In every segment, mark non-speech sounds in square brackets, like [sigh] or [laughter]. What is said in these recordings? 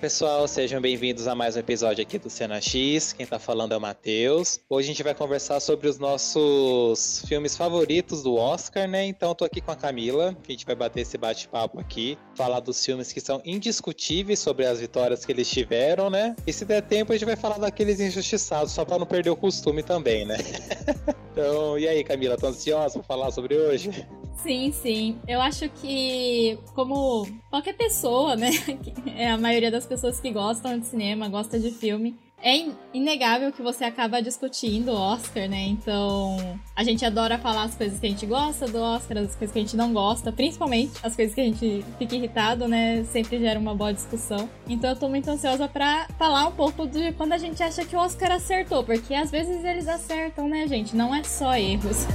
pessoal, sejam bem-vindos a mais um episódio aqui do Cena X. Quem tá falando é o Matheus. Hoje a gente vai conversar sobre os nossos filmes favoritos do Oscar, né? Então tô aqui com a Camila, que a gente vai bater esse bate-papo aqui, falar dos filmes que são indiscutíveis sobre as vitórias que eles tiveram, né? E se der tempo a gente vai falar daqueles injustiçados, só para não perder o costume também, né? [laughs] então, e aí, Camila, tá ansiosa pra falar sobre hoje? Sim, sim. Eu acho que, como qualquer pessoa, né? [laughs] É a maioria das pessoas que gostam de cinema, gosta de filme. É inegável que você acaba discutindo o Oscar, né? Então, a gente adora falar as coisas que a gente gosta do Oscar, as coisas que a gente não gosta, principalmente as coisas que a gente fica irritado, né? Sempre gera uma boa discussão. Então, eu tô muito ansiosa para falar um pouco de quando a gente acha que o Oscar acertou, porque às vezes eles acertam, né, gente? Não é só erros.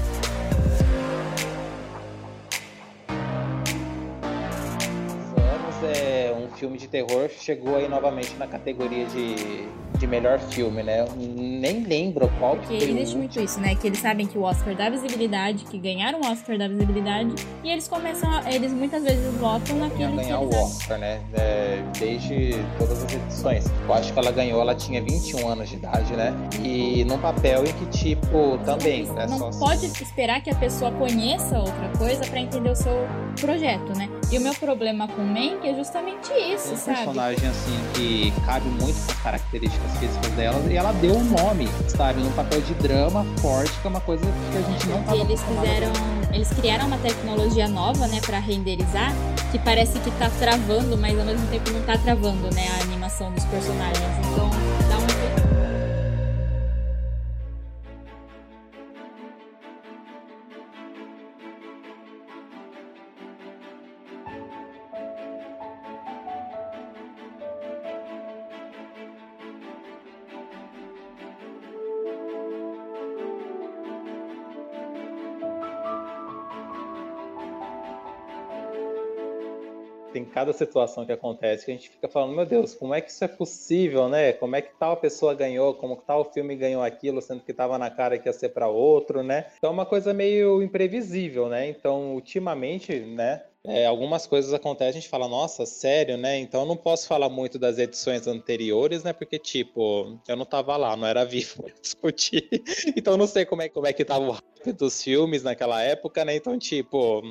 Filme de terror chegou aí novamente na categoria de de melhor filme, né? Eu nem lembro qual Porque que existe muito isso, né? Que eles sabem que o Oscar dá visibilidade, que ganharam o Oscar dá visibilidade, e eles começam, a, eles muitas vezes votam naquele ganhar o Oscar, né? É, desde todas as edições. Eu acho que ela ganhou, ela tinha 21 anos de idade, né? E num papel em que, tipo, também, né? Não só... pode esperar que a pessoa conheça outra coisa para entender o seu projeto, né? E o meu problema com Mank é justamente isso, um sabe? Um personagem, assim, que cabe muito com as características físicas dela e ela deu um nome, sabe? Num papel de drama forte, que é uma coisa que a gente não tava eles fizeram. Eles criaram uma tecnologia nova, né, para renderizar, que parece que tá travando, mas ao mesmo tempo não tá travando, né, a animação dos personagens. Então cada situação que acontece que a gente fica falando, meu Deus, como é que isso é possível, né? Como é que tal pessoa ganhou, como tal filme ganhou aquilo, sendo que estava na cara que ia ser para outro, né? Então é uma coisa meio imprevisível, né? Então, ultimamente, né, é, algumas coisas acontecem, a gente fala, nossa, sério, né? Então eu não posso falar muito das edições anteriores, né? Porque, tipo, eu não tava lá, não era vivo [laughs] pra discutir. então não sei como é, como é que tava o hype dos filmes naquela época, né? Então, tipo,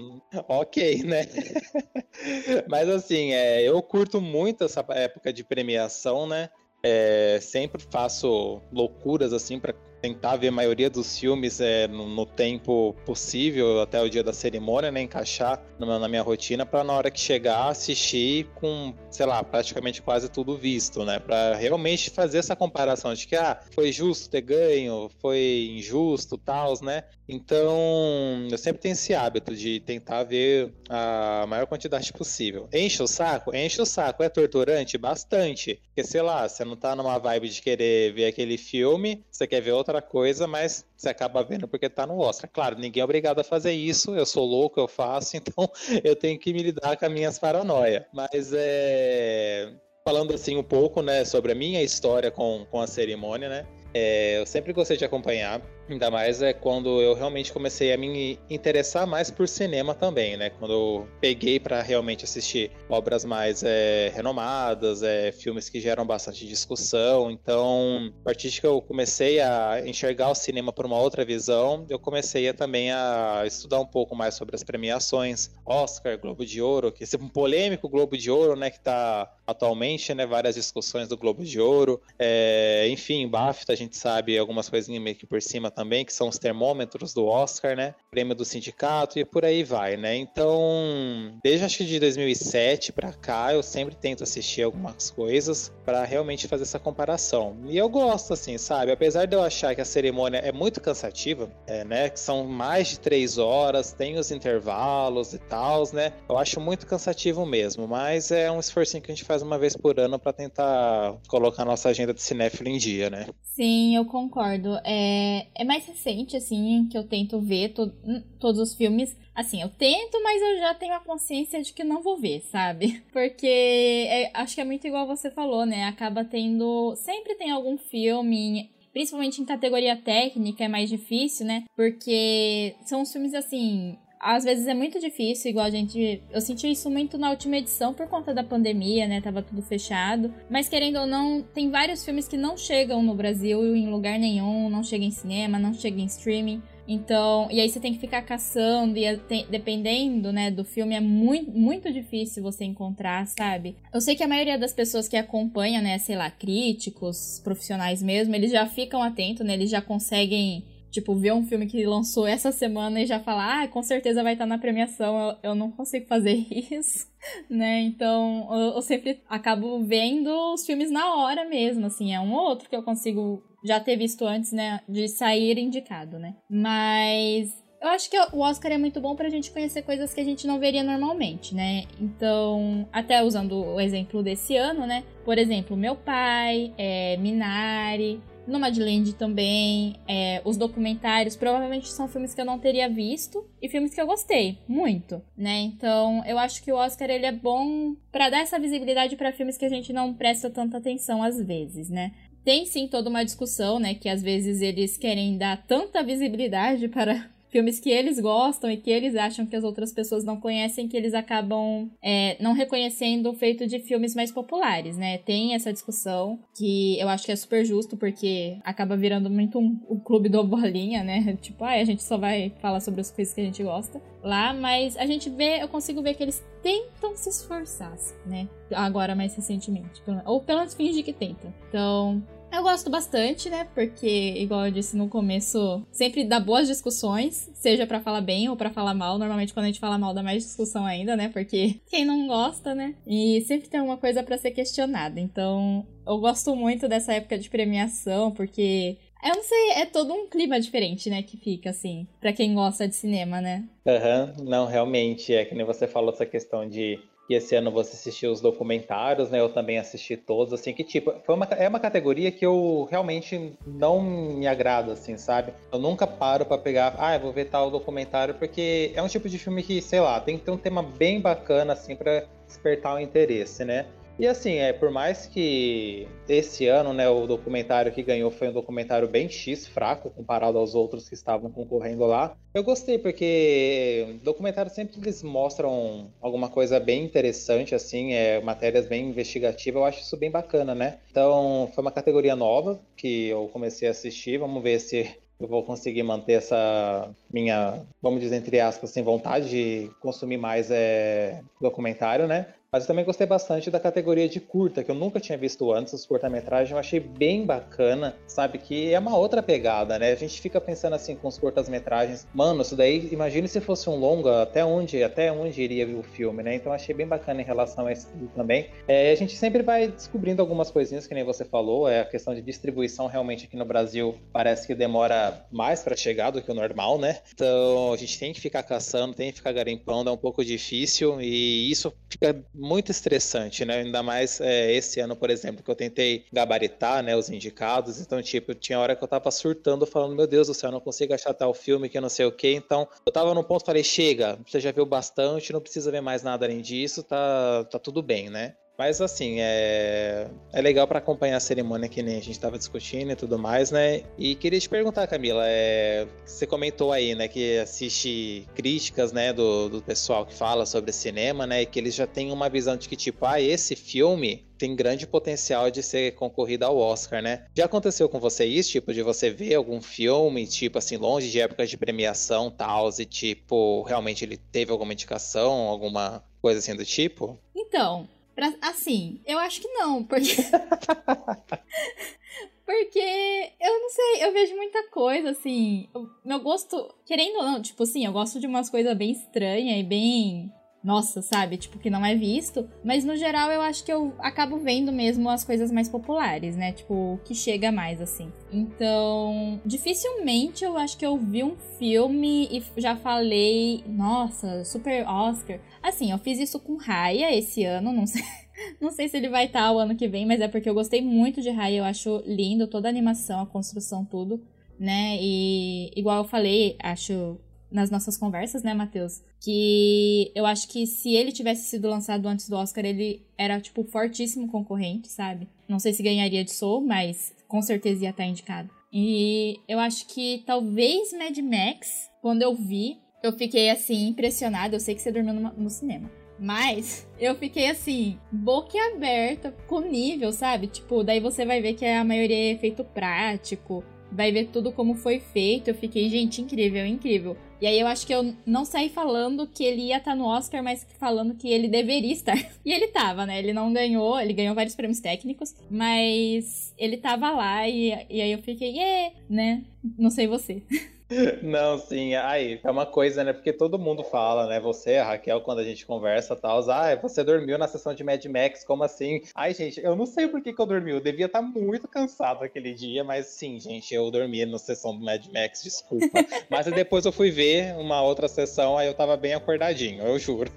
ok, né? [laughs] Mas assim, é, eu curto muito essa época de premiação, né? É, sempre faço loucuras assim para tentar ver a maioria dos filmes é, no, no, tempo possível, até o dia da cerimônia, né? Encaixar na, na minha rotina para na hora que chegar assistir com, sei lá, praticamente quase tudo visto, né? Para realmente fazer essa comparação de que, ah, foi justo ter ganho, foi injusto, tal, né? Então, eu sempre tenho esse hábito de tentar ver a maior quantidade possível. Enche o saco? Enche o saco. É torturante? Bastante. Porque, sei lá, você não tá numa vibe de querer ver aquele filme, você quer ver outra coisa, mas você acaba vendo porque tá no Oscar. Claro, ninguém é obrigado a fazer isso, eu sou louco, eu faço, [laughs] então eu tenho que me lidar com as minhas paranoias. Mas é. Falando assim um pouco, né, sobre a minha história com, com a cerimônia, né? É, eu sempre gostei de acompanhar, ainda mais é quando eu realmente comecei a me interessar mais por cinema também, né? Quando eu peguei para realmente assistir obras mais é, renomadas, é, filmes que geram bastante discussão. Então, a partir de que eu comecei a enxergar o cinema por uma outra visão, eu comecei a, também a estudar um pouco mais sobre as premiações, Oscar, Globo de Ouro, que esse polêmico Globo de Ouro, né? Que está atualmente, né? Várias discussões do Globo de Ouro, é, enfim, BAFTA, a gente sabe algumas coisinhas meio que por cima também, que são os termômetros do Oscar, né? Prêmio do sindicato e por aí vai, né? Então, desde acho que de 2007 para cá, eu sempre tento assistir algumas coisas para realmente fazer essa comparação. E eu gosto, assim, sabe? Apesar de eu achar que a cerimônia é muito cansativa, é, né? Que são mais de três horas, tem os intervalos e tal, né? Eu acho muito cansativo mesmo, mas é um esforço que a gente faz uma vez por ano para tentar colocar nossa agenda de cinéfilo em dia, né? Sim, eu concordo. É, é mais recente, assim, que eu tento ver to hum, todos os filmes. Assim, eu tento, mas eu já tenho a consciência de que não vou ver, sabe? [laughs] Porque é, acho que é muito igual você falou, né? Acaba tendo. Sempre tem algum filme principalmente em categoria técnica, é mais difícil, né? Porque são os filmes assim às vezes é muito difícil, igual a gente. Eu senti isso muito na última edição por conta da pandemia, né? Tava tudo fechado. Mas querendo ou não, tem vários filmes que não chegam no Brasil em lugar nenhum, não chegam em cinema, não chegam em streaming. Então, e aí você tem que ficar caçando, e dependendo, né, do filme, é muito, muito difícil você encontrar, sabe? Eu sei que a maioria das pessoas que acompanham, né, sei lá, críticos, profissionais mesmo, eles já ficam atentos, né, eles já conseguem tipo, ver um filme que lançou essa semana e já falar, ah, com certeza vai estar na premiação, eu, eu não consigo fazer [laughs] isso, né? Então, eu, eu, sempre acabo vendo os filmes na hora mesmo, assim, é um ou outro que eu consigo já ter visto antes, né, de sair indicado, né? Mas eu acho que o Oscar é muito bom pra gente conhecer coisas que a gente não veria normalmente, né? Então, até usando o exemplo desse ano, né? Por exemplo, Meu Pai, é, Minari, Nomadland também, é, os documentários, provavelmente são filmes que eu não teria visto e filmes que eu gostei muito, né? Então, eu acho que o Oscar ele é bom para dar essa visibilidade para filmes que a gente não presta tanta atenção às vezes, né? Tem sim toda uma discussão, né, que às vezes eles querem dar tanta visibilidade para filmes que eles gostam e que eles acham que as outras pessoas não conhecem, que eles acabam é, não reconhecendo o feito de filmes mais populares, né? Tem essa discussão que eu acho que é super justo, porque acaba virando muito um, um clube do bolinha, né? [laughs] Tipo, ah, a gente só vai falar sobre as coisas que a gente gosta lá, mas a gente vê, eu consigo ver que eles tentam se esforçar, né? Agora mais recentemente. Ou pelo menos finge que tentam. Então, eu gosto bastante, né? Porque, igual eu disse no começo, sempre dá boas discussões, seja para falar bem ou para falar mal. Normalmente, quando a gente fala mal, dá mais discussão ainda, né? Porque [laughs] quem não gosta, né? E sempre tem uma coisa para ser questionada. Então, eu gosto muito dessa época de premiação, porque eu não sei, é todo um clima diferente, né, que fica, assim, para quem gosta de cinema, né? Aham, uhum, não, realmente, é que nem você falou essa questão de e esse ano você assistiu os documentários, né? Eu também assisti todos, assim, que tipo, foi uma, é uma categoria que eu realmente não me agrada, assim, sabe? Eu nunca paro para pegar, ah, vou ver tal documentário, porque é um tipo de filme que, sei lá, tem que ter um tema bem bacana, assim, para despertar o interesse, né? E assim, é, por mais que esse ano, né, o documentário que ganhou foi um documentário bem X, fraco, comparado aos outros que estavam concorrendo lá, eu gostei, porque documentários sempre eles mostram alguma coisa bem interessante, assim, é, matérias bem investigativas, eu acho isso bem bacana, né? Então, foi uma categoria nova que eu comecei a assistir, vamos ver se eu vou conseguir manter essa minha, vamos dizer, entre aspas, sem assim, vontade de consumir mais é, documentário, né? Mas eu também gostei bastante da categoria de curta, que eu nunca tinha visto antes, os curta-metragens, eu achei bem bacana, sabe? Que é uma outra pegada, né? A gente fica pensando assim com os curtas-metragens, mano, isso daí, imagine se fosse um longa, até onde, até onde iria o filme, né? Então achei bem bacana em relação a isso também. É, a gente sempre vai descobrindo algumas coisinhas, que nem você falou, é a questão de distribuição realmente aqui no Brasil parece que demora mais para chegar do que o normal, né? Então a gente tem que ficar caçando, tem que ficar garimpando, é um pouco difícil e isso fica muito estressante, né? Ainda mais é, esse ano, por exemplo, que eu tentei gabaritar, né, os indicados. Então, tipo, tinha hora que eu tava surtando, falando, meu Deus do céu, eu não consigo achar tal filme que eu não sei o que. Então, eu tava no ponto, falei, chega, você já viu bastante, não precisa ver mais nada além disso, tá, tá tudo bem, né? Mas assim, é, é legal para acompanhar a cerimônia que nem a gente estava discutindo e tudo mais, né? E queria te perguntar, Camila, é... você comentou aí, né, que assiste críticas, né, do, do pessoal que fala sobre cinema, né, e que eles já têm uma visão de que tipo, ah, esse filme tem grande potencial de ser concorrido ao Oscar, né? Já aconteceu com você isso, tipo, de você ver algum filme, tipo, assim, longe de épocas de premiação, tal, e tipo, realmente ele teve alguma indicação, alguma coisa assim do tipo? Então, Pra, assim, eu acho que não, porque. [laughs] porque eu não sei, eu vejo muita coisa, assim. meu gosto, querendo ou não, tipo assim, eu gosto de umas coisas bem estranhas e bem. Nossa, sabe? Tipo, que não é visto. Mas no geral eu acho que eu acabo vendo mesmo as coisas mais populares, né? Tipo, que chega mais, assim. Então, dificilmente eu acho que eu vi um filme e já falei, nossa, super Oscar. Assim, eu fiz isso com Raya esse ano, não sei. [laughs] Não sei se ele vai estar o ano que vem, mas é porque eu gostei muito de Raya, eu acho lindo toda a animação, a construção, tudo, né? E igual eu falei, acho nas nossas conversas, né, Matheus? Que eu acho que se ele tivesse sido lançado antes do Oscar, ele era, tipo, fortíssimo concorrente, sabe? Não sei se ganharia de Soul, mas com certeza ia estar indicado. E eu acho que talvez Mad Max, quando eu vi, eu fiquei assim, impressionada. Eu sei que você dormiu no, no cinema. Mas eu fiquei assim, boquiaberta com o nível, sabe? Tipo, daí você vai ver que a maioria é efeito prático, vai ver tudo como foi feito. Eu fiquei, gente, incrível, incrível. E aí eu acho que eu não saí falando que ele ia estar tá no Oscar, mas falando que ele deveria estar. [laughs] E ele tava, né? Ele não ganhou, ele ganhou vários prêmios técnicos, mas ele tava lá e, e aí eu fiquei, yeah, né? Não sei você. [laughs] Não, sim, aí é uma coisa, né? Porque todo mundo fala, né? Você, a Raquel, quando a gente conversa tal, ah, você dormiu na sessão de Mad Max, como assim? Ai, gente, eu não sei por que, que eu dormi, eu devia estar muito cansado aquele dia, mas sim, gente, eu dormi na sessão do Mad Max, desculpa. [laughs] mas depois eu fui ver uma outra sessão, aí eu tava bem acordadinho, eu juro.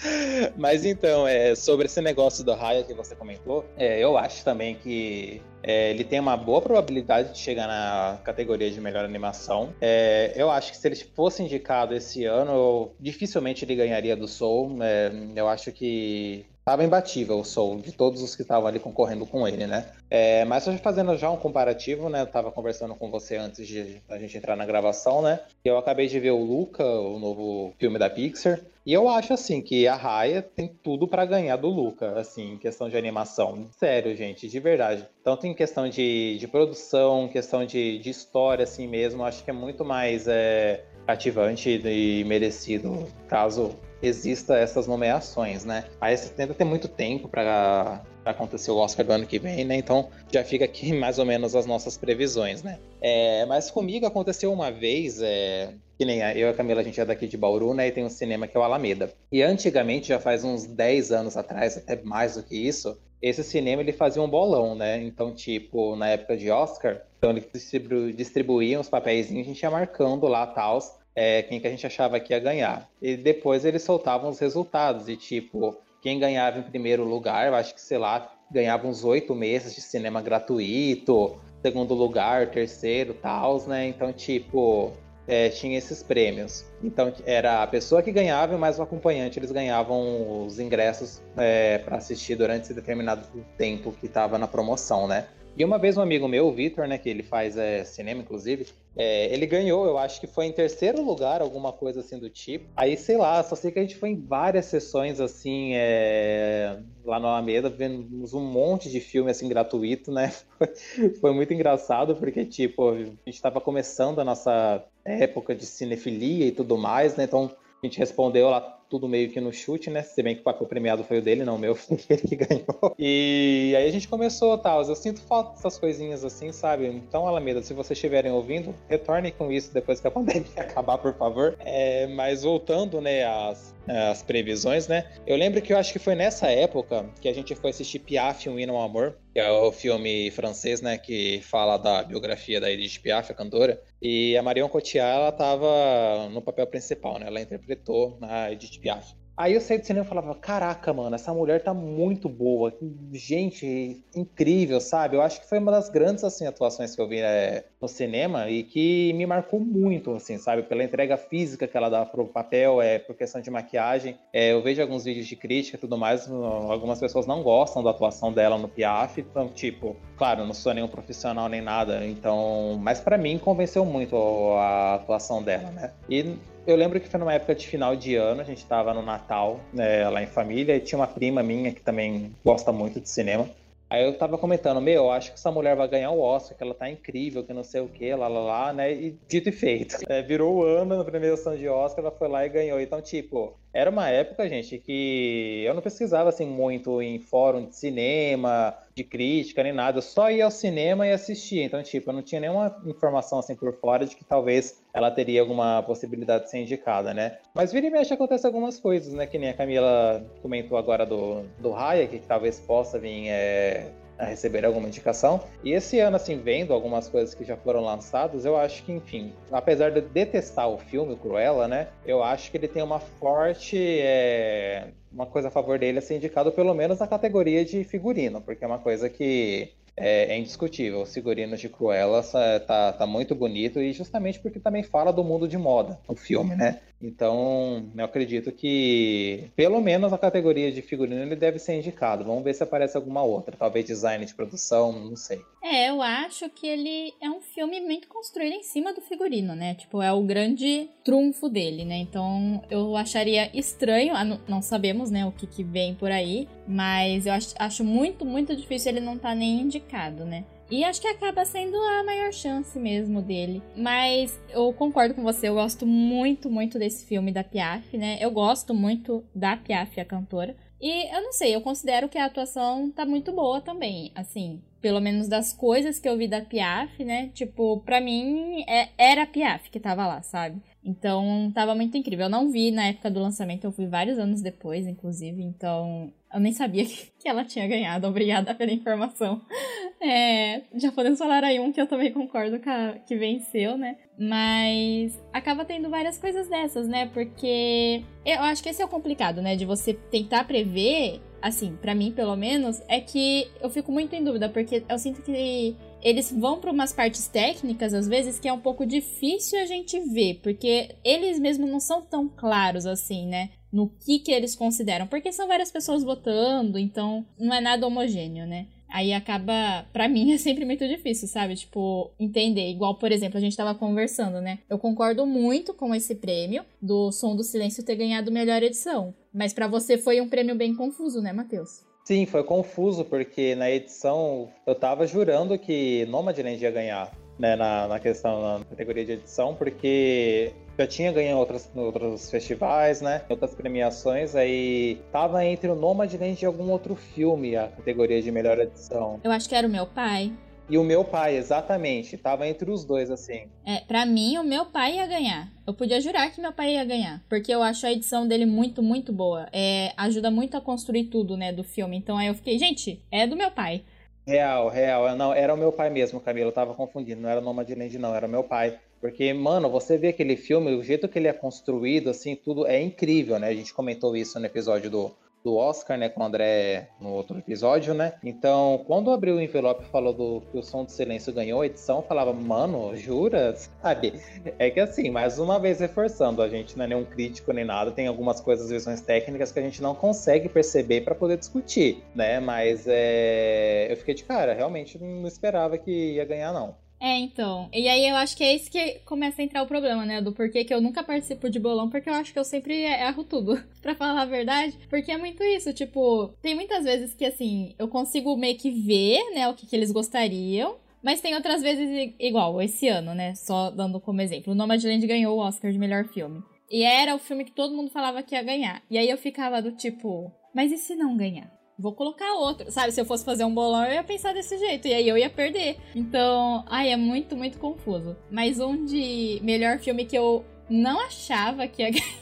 [laughs] mas então, é, sobre esse negócio do Raya que você comentou, é, eu acho também que é, ele tem uma boa probabilidade de chegar na categoria de melhor animação. É, eu acho que se ele fosse indicado esse ano, dificilmente ele ganharia do Soul. É, eu acho que Tava imbatível o Soul, de todos os que estavam ali concorrendo com ele, né? É, mas fazendo já um comparativo, né? Eu tava conversando com você antes de a gente entrar na gravação, né? Eu acabei de ver o Luca, o novo filme da Pixar. E eu acho, assim, que a Raya tem tudo para ganhar do Luca, assim, em questão de animação. Sério, gente, de verdade. Tanto em questão de, de produção, questão de, de história, assim mesmo, acho que é muito mais é, cativante e merecido, caso exista essas nomeações, né? Aí você tenta ter muito tempo para acontecer o Oscar do ano que vem, né? Então já fica aqui [laughs] mais ou menos as nossas previsões, né? É, mas comigo aconteceu uma vez, é, que nem eu e a Camila, a gente é daqui de Bauru, né? E tem um cinema que é o Alameda. E antigamente, já faz uns 10 anos atrás, até mais do que isso, esse cinema ele fazia um bolão, né? Então, tipo, na época de Oscar, então ele distribu distribuía uns papéis, a gente ia marcando lá tal é, quem que a gente achava que ia ganhar. E depois eles soltavam os resultados, e tipo, quem ganhava em primeiro lugar, eu acho que, sei lá, ganhava uns oito meses de cinema gratuito, segundo lugar, terceiro, tal, né? Então, tipo, é, tinha esses prêmios. Então, era a pessoa que ganhava e mais o acompanhante, eles ganhavam os ingressos é, para assistir durante esse determinado tempo que estava na promoção, né? E uma vez um amigo meu, o Vitor, né, que ele faz é, cinema, inclusive, é, ele ganhou, eu acho que foi em terceiro lugar, alguma coisa assim do tipo. Aí, sei lá, só sei que a gente foi em várias sessões, assim, é, lá no Alameda, vemos um monte de filme, assim, gratuito, né? [laughs] Foi, muito engraçado, porque, tipo, a gente estava começando a nossa época de cinefilia e tudo mais, né? Então, a gente respondeu lá tudo meio que no chute, né? Se bem que o papel premiado foi o dele, não o meu, [laughs] foi ele que ganhou. E aí a gente começou, tal. Eu sinto falta dessas coisinhas assim, sabe? Então, Alameda, se vocês estiverem ouvindo, retornem com isso depois que a [laughs] pandemia acabar, por favor. É, mas voltando, né, às, às previsões, né? Eu lembro que eu acho que foi nessa época que a gente foi assistir Piaf, Um Hino Amor, que é o filme francês, né, que fala da biografia da Edith Piaf, a cantora. E a Marion Cotillard, ela tava no papel principal, né? Ela interpretou a Edith Piaf. Aí eu saí do cinema e falava, caraca, mano, essa mulher tá muito boa. Gente, incrível, sabe? Eu acho que foi uma das grandes, assim, atuações que eu vi é, no cinema e que me marcou muito, assim, sabe? Pela entrega física que ela dá pro papel, é, por questão de maquiagem. É, eu vejo alguns vídeos de crítica e tudo mais, algumas pessoas não gostam da atuação dela no Piaf, então, tipo, claro, não sou nenhum profissional nem nada, então... Mas para mim, convenceu muito a atuação dela, né? E eu lembro que foi numa época de final de ano, a gente estava no Natal, né, lá em família, e tinha uma prima minha que também gosta muito de cinema. Aí eu tava comentando, meu, eu acho que essa mulher vai ganhar o Oscar, que ela tá incrível, que não sei o que, lá, lá, lá, né? E dito e feito. É, virou o ano na premiação de Oscar, ela foi lá e ganhou. Então, tipo, era uma época, gente, que eu não pesquisava assim muito em fórum de cinema, de crítica, nem nada. Eu só ia ao cinema e assistia. Então, tipo, eu não tinha nenhuma informação assim por fora de que talvez ela teria alguma possibilidade de ser indicada, né? Mas vira e mexe acontece algumas coisas, né? Que nem a Camila comentou agora do, do Raya, que talvez possa vir é, a receber alguma indicação. E esse ano, assim, vendo algumas coisas que já foram lançadas, eu acho que, enfim, apesar de detestar o filme, Cruella, né? Eu acho que ele tem uma forte. É, uma coisa a favor dele a ser indicado, pelo menos na categoria de figurino, porque é uma coisa que é, é, indiscutível. Os figurinos de Cruella tá, tá muito bonito e justamente porque também fala do mundo de moda, o filme, né? Então, eu acredito que pelo menos a categoria de figurino ele deve ser indicado. Vamos ver se aparece alguma outra, talvez design de produção, não sei. É, eu acho que ele é um filme muito construído em cima do figurino, né? Tipo, é o grande trunfo dele, né? Então, eu acharia estranho, não sabemos, né, o que, que vem por aí, mas eu acho, muito, muito difícil ele não estar tá nem indicado, né? E acho que acaba sendo a maior chance mesmo dele. Mas eu concordo com você, eu gosto muito, muito desse filme da Piaf, né? Eu gosto muito da Piaf, a cantora. E eu não sei, eu considero que a atuação tá muito boa também. Assim, pelo menos das coisas que eu vi da Piaf, né? Tipo, pra mim é, era a Piaf que tava lá, sabe? Então tava muito incrível. Eu não vi na época do lançamento, eu fui vários anos depois, inclusive. Então eu nem sabia que, [laughs] ela tinha ganhado. Obrigada pela informação. [laughs] É, já podemos falar aí um que eu também concordo que, a, que venceu, né? Mas acaba tendo várias coisas dessas, né? Porque eu acho que esse é o complicado, né? De você tentar prever, assim, para mim pelo menos, é que eu fico muito em dúvida, porque eu sinto que eles vão para umas partes técnicas, às vezes, que é um pouco difícil a gente ver, porque eles mesmos não são tão claros assim, né? no que que eles consideram, porque são várias pessoas votando, então não é nada homogêneo, né? Aí acaba, para [laughs] mim é sempre muito difícil, sabe? Tipo, entender. Igual, por exemplo, a gente tava conversando, né? Eu concordo muito com esse prêmio do Som do Silêncio ter ganhado melhor edição, mas para você foi um prêmio bem confuso, né, Matheus? Sim, foi confuso porque na edição eu tava jurando que Nomadland ia ganhar né, na, na questão, na categoria de edição, porque já tinha ganho outras, outros festivais, né? Outras premiações, aí tava entre o Nomadland e algum outro filme a categoria de melhor edição. Eu acho que era o meu pai. E o meu pai, exatamente. Tava entre os dois, assim. É, pra mim, o meu pai ia ganhar. Eu podia jurar que meu pai ia ganhar. Porque eu acho a edição dele muito, muito boa. É, ajuda muito a construir tudo, né, do filme. Então aí eu fiquei, gente, é do meu pai. Real, real. Não, era o meu pai mesmo, Camilo. Eu tava confundindo. Não era Nomadland, não. Era o meu pai. Porque, mano, você vê aquele filme, o jeito que ele é construído, assim, tudo é incrível, né? A gente comentou isso no episódio do, do Oscar, né, com o André no outro episódio, né? Então, quando abriu o envelope e falou do que o Som do Silêncio ganhou a edição, falava, mano, jura? Sabe? É que assim, mais uma vez reforçando, a gente não é nenhum crítico nem nada, tem algumas coisas, visões técnicas que a gente não consegue perceber para poder discutir, né? Mas é... eu fiquei de cara, realmente não esperava que ia ganhar, não. É, então. E aí eu acho que é isso que começa a entrar o problema, né? Do porquê que eu nunca participo de bolão, porque eu acho que eu sempre erro tudo. [laughs] pra falar a verdade. Porque é muito isso, tipo, tem muitas vezes que assim, eu consigo meio que ver, né, o que, que eles gostariam. Mas tem outras vezes igual, esse ano, né? Só dando como exemplo. O Nomadland ganhou o Oscar de melhor filme. E era o filme que todo mundo falava que ia ganhar. E aí eu ficava do tipo, mas e se não ganhar? Vou colocar outro. Sabe, se eu fosse fazer um bolão, eu ia pensar desse jeito. E aí eu ia perder. Então, ai, é muito, muito confuso. Mas um de melhor filme que eu não achava que ia [laughs] ganhar.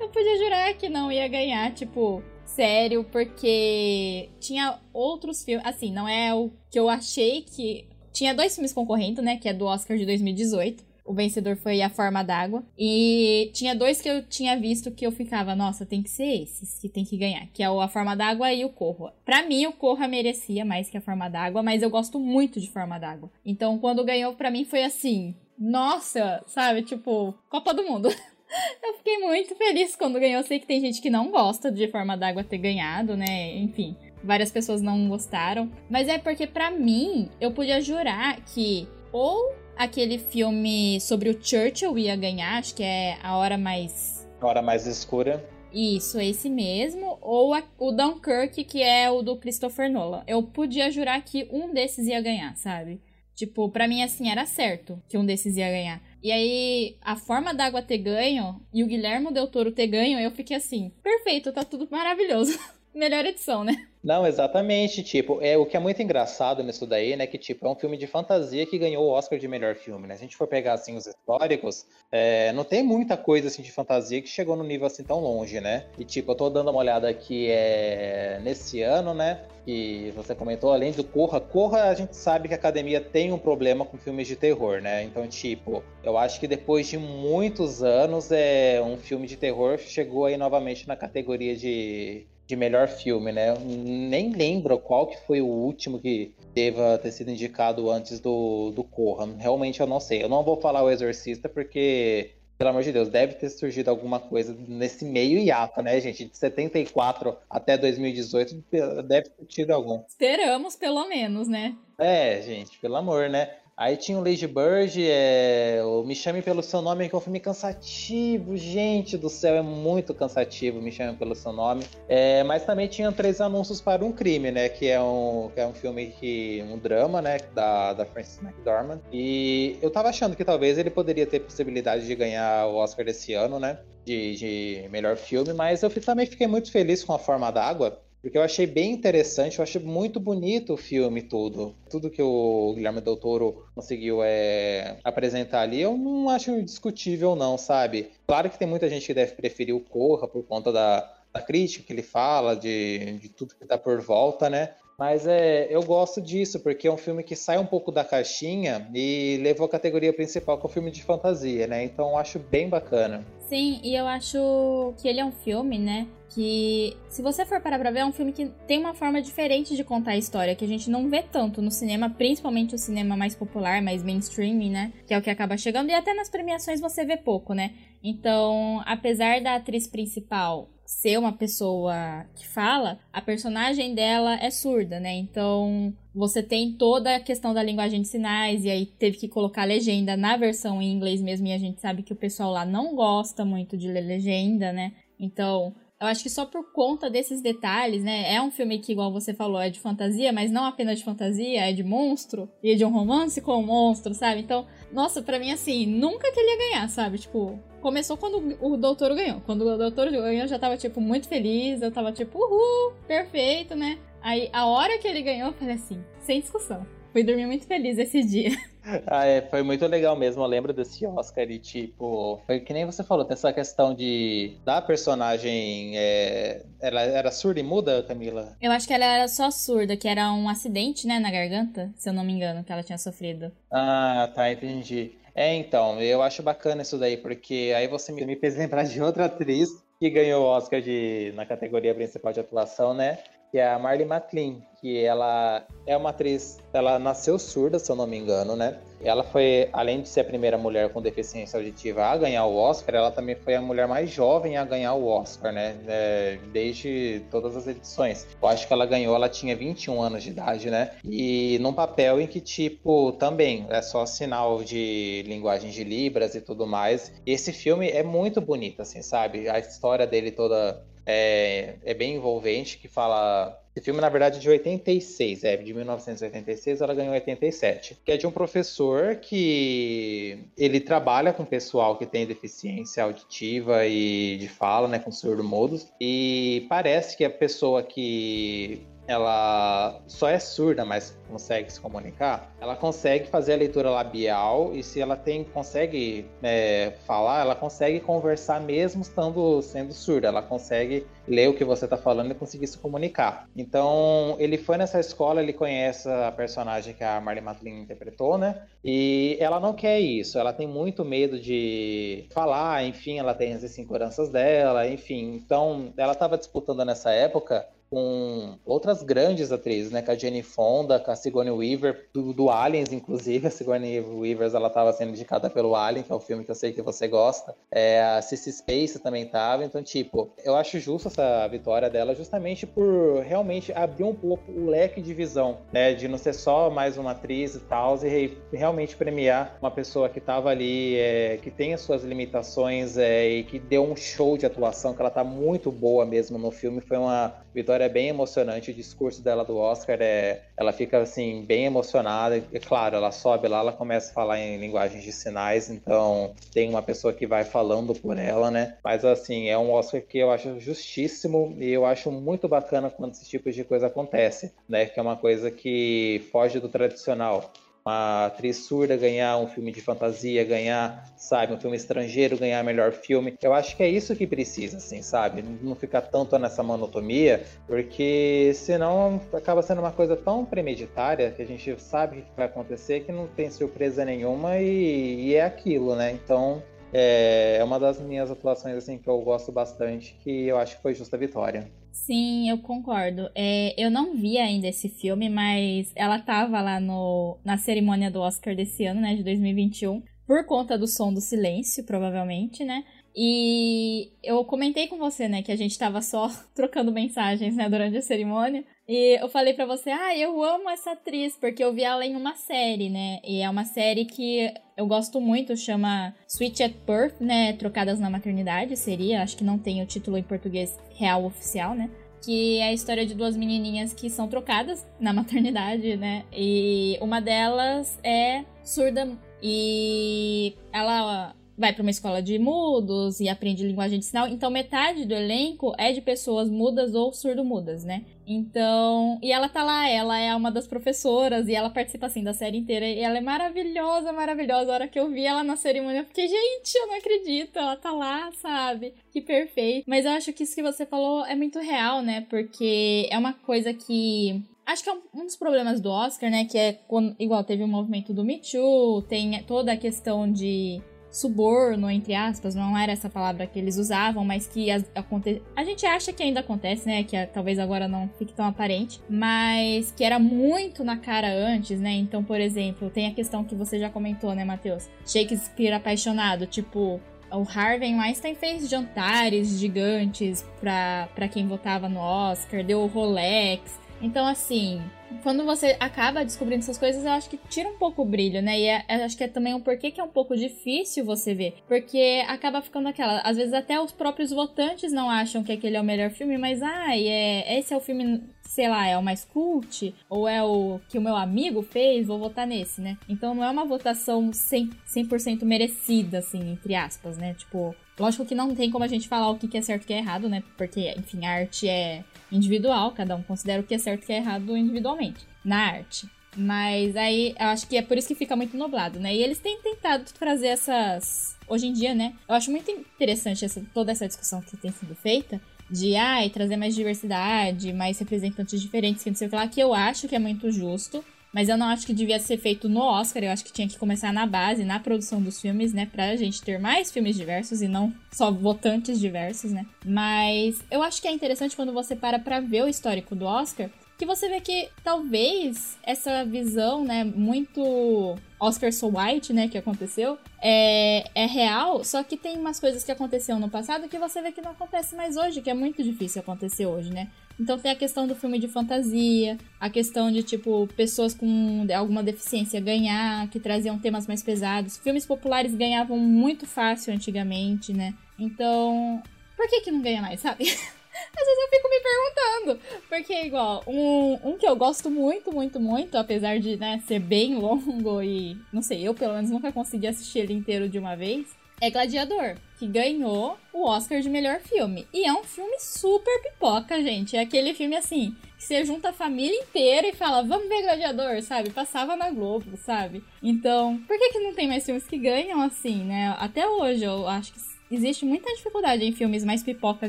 eu podia jurar que não ia ganhar, tipo, sério, porque tinha outros filmes. Assim, não é o que eu achei que. Tinha dois filmes concorrendo, né? Que é do Oscar de 2018 o vencedor foi A Forma d'Água. E tinha dois que eu tinha visto que eu ficava, nossa, tem que ser esses que tem que ganhar, que é o A Forma d'Água e o Corra. Pra mim, o Corra merecia mais que A Forma d'Água, mas eu gosto muito de Forma d'Água. Então, quando ganhou, pra mim foi assim, nossa, sabe, tipo, Copa do Mundo. [laughs] eu fiquei muito feliz quando ganhou. Eu sei que tem gente que não gosta de Forma d'Água ter ganhado, né? Enfim, várias pessoas não gostaram. Mas é porque, para mim, eu podia jurar que ou aquele filme sobre o Churchill ia ganhar, acho que é A Hora Mais. A Hora Mais Escura. Isso, esse mesmo. Ou a, o Dunkirk, que é o do Christopher Nolan. Eu podia jurar que um desses ia ganhar, sabe? Tipo, pra mim, assim, era certo que um desses ia ganhar. E aí, a forma d'água ter ganho e o Guilherme Del Toro ter ganho, eu fiquei assim, perfeito, tá tudo maravilhoso. [laughs] Melhor edição, né? Não, exatamente, tipo, é o que é muito engraçado nisso daí, né, que tipo, é um filme de fantasia que ganhou o Oscar de melhor filme, né? Se a gente for pegar assim os históricos, é, não tem muita coisa assim de fantasia que chegou no nível assim tão longe, né? E tipo, eu tô dando uma olhada aqui é nesse ano, né? Que você comentou, além do Corra, Corra a gente sabe que a academia tem um problema com filmes de terror, né? Então, tipo, eu acho que depois de muitos anos, é um filme de terror chegou aí novamente na categoria de de melhor filme, né? Eu nem lembro qual que foi o último que deva ter sido indicado antes do, do Corra. Realmente eu não sei. Eu não vou falar o Exorcista porque pelo amor de Deus, deve ter surgido alguma coisa nesse meio hiato, né, gente? De 74 até 2018, deve ter tido algum. Esperamos, pelo menos, né? É, gente, pelo amor, né? Aí tinha o Lady Bird, é, o Me Chame Pelo Seu Nome, que é um filme cansativo, gente do céu, é muito cansativo, Me Chame Pelo Seu Nome. É, mas também tinha Três Anúncios para um Crime, né, que é um, que é um filme, que um drama, né, da, da Frances McDormand. E eu tava achando que talvez ele poderia ter possibilidade de ganhar o Oscar desse ano, né, de, de melhor filme, mas eu também fiquei muito feliz com A Forma d'Água, porque eu achei bem interessante, eu achei muito bonito o filme tudo. Tudo que o Guilherme Del Toro conseguiu é, apresentar ali, eu não acho discutível não, sabe? Claro que tem muita gente que deve preferir o Corra por conta da, da crítica que ele fala, de, de tudo que tá por volta, né? Mas é, eu gosto disso, porque é um filme que sai um pouco da caixinha e levou a categoria principal com o filme de fantasia, né? Então eu acho bem bacana. Sim, e eu acho que ele é um filme, né? Que, se você for parar pra ver, é um filme que tem uma forma diferente de contar a história, que a gente não vê tanto no cinema, principalmente o cinema mais popular, mais mainstream, né? Que é o que acaba chegando, e até nas premiações você vê pouco, né? Então, apesar da atriz principal ser uma pessoa que fala, a personagem dela é surda, né? Então você tem toda a questão da linguagem de sinais, e aí teve que colocar legenda na versão em inglês mesmo, e a gente sabe que o pessoal lá não gosta muito de ler legenda, né? Então, eu acho que só por conta desses detalhes, né? É um filme que, igual você falou, é de fantasia, mas não apenas de fantasia, é de monstro e é de um romance com um monstro, sabe? Então, nossa, para mim, assim, nunca que ele ia ganhar, sabe? Tipo, começou quando o doutor ganhou. Quando o doutor ganhou, eu já tava, tipo, muito feliz. Eu tava, tipo, uhul, perfeito, né? Aí, a hora que ele ganhou, eu falei assim, sem discussão. Fui dormir muito feliz esse dia. [laughs] Ah, é, foi muito legal mesmo. Eu lembro desse Oscar e, tipo, foi que nem você falou, tem essa questão de da personagem. É, ela era surda e muda, Camila? Eu acho que ela era só surda, que era um acidente, né, na garganta, se eu não me engano, que ela tinha sofrido. Ah, tá, entendi. É, então, eu acho bacana isso daí, porque aí você me fez lembrar de outra atriz que ganhou o Oscar de, na categoria principal de atuação, né? Que é a Marley McLean, que ela é uma atriz, ela nasceu surda, se eu não me engano, né? Ela foi, além de ser a primeira mulher com deficiência auditiva a ganhar o Oscar, ela também foi a mulher mais jovem a ganhar o Oscar, né? É, desde todas as edições. Eu acho que ela ganhou, ela tinha 21 anos de idade, né? E num papel em que, tipo, também é só sinal de linguagem de Libras e tudo mais. Esse filme é muito bonito, assim, sabe? A história dele toda é, é bem envolvente, que fala esse filme, na verdade, é de 86, é de 1986, ela ganhou 87. Que é de um professor que ele trabalha com pessoal que tem deficiência auditiva e de fala, né, com surdo-mudos. E parece que a pessoa que ela só é surda, mas consegue se comunicar, ela consegue fazer a leitura labial e se ela tem consegue é, falar, ela consegue conversar mesmo estando sendo surda. Ela consegue ler o que você está falando e conseguir se comunicar. Então ele foi nessa escola, ele conhece a personagem que a Marley Matlin interpretou, né? E ela não quer isso. Ela tem muito medo de falar. Enfim, ela tem as inseguranças dela. Enfim, então ela estava disputando nessa época com outras grandes atrizes, né? Com a Jenny Fonda, com a Sigourney Weaver, do, do Aliens, inclusive. [laughs] A Sigourney Weaver, ela estava sendo indicada pelo Alien, que é o filme que eu sei que você gosta. É, a Cissy Space também estava. Então, tipo, eu acho justo essa vitória dela justamente por realmente abrir um pouco o leque de visão, né? De não ser só mais uma atriz e tal, e realmente premiar uma pessoa que estava ali, é, que tem as suas limitações é, e que deu um show de atuação, que ela tá muito boa mesmo no filme. Foi uma vitória é bem emocionante. O discurso dela do Oscar é. Ela fica assim, bem emocionada. E claro, ela sobe lá, ela começa a falar em linguagem de sinais, então tem uma pessoa que vai falando por ela, né? Mas assim, é um Oscar que eu acho justíssimo e eu acho muito bacana quando esse tipo de coisa acontece, né? Que é uma coisa que foge do tradicional uma atriz surda ganhar um filme de fantasia, ganhar, sabe, um filme estrangeiro, ganhar melhor filme. Eu acho que é isso que precisa, assim, sabe? Não ficar tanto nessa monotonia, porque senão acaba sendo uma coisa tão premeditária que a gente sabe o que vai acontecer que não tem surpresa nenhuma e, e é aquilo, né? Então é, é uma das minhas atuações assim que eu gosto bastante, que eu acho que foi justa vitória. Sim, eu concordo. É, eu não vi ainda esse filme, mas ela tava lá no, na cerimônia do Oscar desse ano, né, de 2021. por conta do som do silêncio, provavelmente, né? E eu comentei com você, né, que a gente tava só [laughs] trocando mensagens, né, durante a cerimônia. E eu falei para você, ah, eu amo essa atriz, porque eu vi ela em uma série, né? E é uma série que eu gosto muito, chama Switch at Birth, né? Trocadas na Maternidade, seria. Acho que não tem o título em português real oficial, né? que é a história de duas menininhas que são trocadas na [laughs] maternidade, né? E uma delas é surda e ela vai para uma escola de mudos e aprende linguagem de sinal. Então, metade do elenco é de pessoas mudas ou surdo-mudas, né? Então, e ela tá lá, ela é uma das professoras e ela participa assim da série inteira e ela é maravilhosa, maravilhosa. A hora que eu vi ela na cerimônia, eu fiquei, gente, eu não acredito, ela tá lá, sabe? Que perfeito. Mas eu acho que isso que você falou é muito real, né? Porque é uma coisa que Acho que é um dos problemas do Oscar, né? Que é quando, igual teve o movimento do Me Too, tem toda a questão de suborno, entre aspas, não era essa palavra que eles usavam, mas que a, aconte... a gente acha que ainda acontece, né? Que talvez agora não fique tão aparente, mas que era muito na cara antes, né? Então, por exemplo, tem a questão que você já comentou, né, Matheus? Shakespeare apaixonado, tipo, o Harvey Weinstein fez jantares gigantes pra quem votava no Oscar, deu o Rolex. Então, assim, quando você acaba descobrindo essas coisas, eu acho que tira um pouco o brilho, né? E é, acho que é também um porquê que é um pouco difícil você ver. Porque acaba ficando aquela. Às vezes até os próprios votantes não acham que aquele é o melhor filme, mas ah, é, esse é o filme, sei lá, é o mais cult, ou é o que o meu amigo fez, vou votar nesse, né? Então não é uma votação 100%, 100 merecida, assim, entre aspas, né? Tipo, lógico que não tem como a gente falar o que é certo e o que é errado, né? Porque, enfim, a arte é individual, cada um considera o que é certo e o que é errado individualmente, na arte. Mas aí eu acho que é por isso que fica muito nublado, né? E eles têm tentado trazer essas. Hoje em dia, né? Eu acho muito interessante essa, toda essa discussão que tem sido feita de ai, trazer mais diversidade, mais representantes diferentes, que não sei o que lá, que eu acho que é muito justo. Mas eu não acho que devia ser feito no Oscar. Eu acho que tinha que começar na base, na produção dos filmes, né? Pra gente ter mais filmes diversos e não só votantes diversos, né? Mas eu acho que é interessante quando você para pra ver o histórico do Oscar que você vê que talvez essa visão, né, muito Oscar So White, né, que aconteceu, é, é real, só que tem umas coisas que aconteceram no passado que você vê que não acontece mais hoje, que é muito difícil acontecer hoje, né? Então tem a questão do filme de fantasia, a questão de, tipo, pessoas com alguma deficiência ganhar, que traziam temas mais pesados. Filmes populares ganhavam muito fácil antigamente, né? Então, por que que não ganha mais, sabe? [laughs] Às vezes eu fico me perguntando. Porque, igual, um, um que eu gosto muito, muito, muito, apesar de né, ser bem [laughs] longo e, não sei, eu pelo menos nunca consegui assistir ele inteiro de uma vez, é Gladiador, que ganhou o Oscar de melhor filme. E é um filme super pipoca, gente. É aquele filme assim, que você junta a família inteira e fala, vamos ver Gladiador, sabe? Passava na Globo, sabe? Então, por que, que não tem mais filmes que ganham assim, né? Até hoje eu acho que existe muita dificuldade em filmes mais pipoca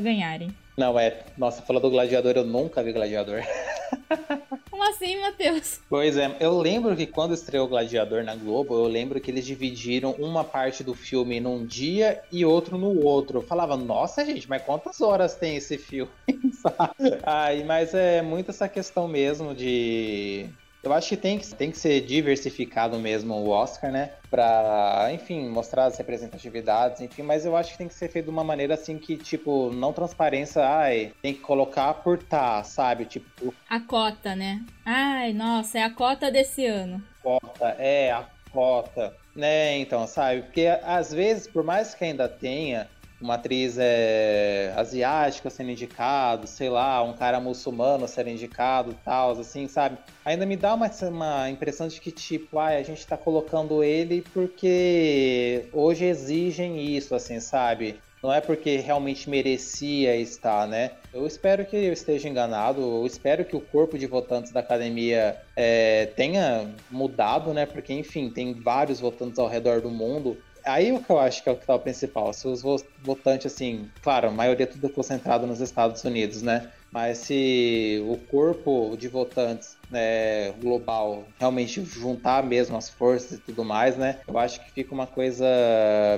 ganharem. Não, é. Nossa, falou do Gladiador, eu nunca vi Gladiador. [laughs] Como assim, Matheus? Pois é, eu lembro que quando estreou Gladiador na Globo, eu lembro que eles dividiram uma parte do filme num dia e outro no outro. Eu falava, nossa, gente, mas quantas horas tem esse filme? [laughs] Ai, mas é muito essa questão mesmo de eu acho que tem que, tem que ser diversificado mesmo o Oscar, né? Pra, enfim, mostrar as representatividades, enfim, mas eu acho que tem que ser feito de uma maneira assim que, tipo, não transparência, ai, tem que colocar por tá, sabe? Tipo. A cota, né? Ai, nossa, é a cota desse ano. Cota, é, a cota. Né, então, sabe? Porque às vezes, por mais que ainda tenha uma atriz é, asiática sendo indicado, sei lá, um cara muçulmano sendo indicado tal, assim, sabe? Ainda me dá uma, uma impressão de que, tipo, ah, a gente tá colocando ele porque hoje exigem isso, assim, sabe? Não é porque realmente merecia estar, né? Eu espero que eu esteja enganado, eu espero que o corpo de votantes da academia é, tenha mudado, né? Porque, enfim, tem vários votantes ao redor do mundo aí o que eu acho que é o que tá o principal. Se os votantes, assim, claro, a maioria é tudo concentrado nos Estados Unidos, né? Mas se o corpo de votantes né, global realmente juntar mesmo as forças e tudo mais, né? Eu acho que fica uma coisa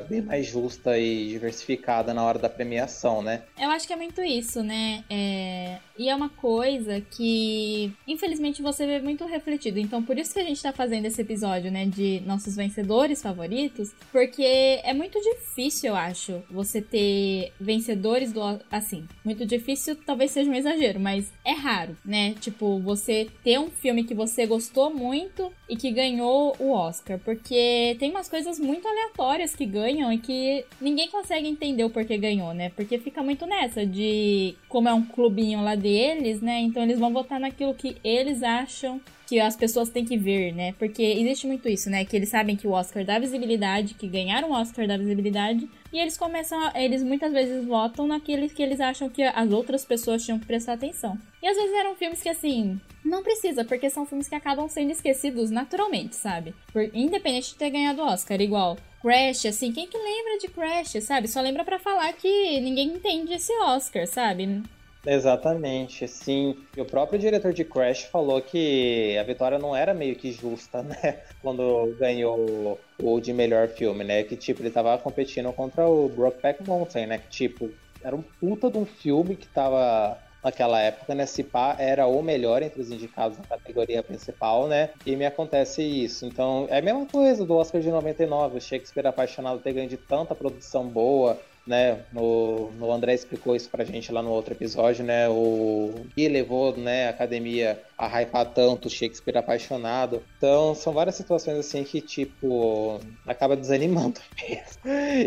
bem mais justa e diversificada na hora da premiação, né? Eu acho que é muito isso, né? É... E é uma coisa que, infelizmente, você vê muito refletido. Então, por isso que a gente tá fazendo esse episódio, né, de nossos vencedores favoritos, porque é muito difícil, eu acho, você ter vencedores do. Assim, muito difícil talvez seja um exagero, mas é raro, né? Tipo, você ter um filme que você gostou muito e que ganhou o Oscar, porque tem umas coisas muito aleatórias que ganham e que ninguém consegue entender o porquê ganhou, né? Porque fica muito nessa de como é um clubinho lá deles, né? Então eles vão votar naquilo que eles acham que as pessoas têm que ver, né? Porque existe muito isso, né? Que eles sabem que o Oscar dá visibilidade, que ganharam o Oscar dá visibilidade, e eles começam, a, eles muitas vezes votam naqueles que eles acham que as outras pessoas tinham que prestar atenção. E às vezes eram filmes que assim, não precisa, porque são filmes que acabam sendo esquecidos naturalmente, sabe? Por, independente de ter ganhado o Oscar, igual Crash, assim, quem que lembra de Crash, sabe? Só lembra para falar que ninguém entende esse Oscar, sabe? Exatamente, sim. E o próprio diretor de Crash falou que a vitória não era meio que justa, [laughs] né? Quando ganhou o de melhor filme, né? Que tipo, ele tava competindo contra o Brokeback Mountain, né? Que tipo, era um puta de um filme que tava naquela época, né? Se pá, era o melhor entre os indicados na categoria principal, né? E me acontece isso. Então, é a mesma coisa do Oscar de 99, o Shakespeare Apaixonado ter ganho de tanta produção boa, né? O, André explicou isso pra gente lá no outro episódio, né? O que levou né, a academia a hypar tanto Shakespeare apaixonado. Então, são várias situações assim que, tipo, acaba desanimando [laughs] mesmo.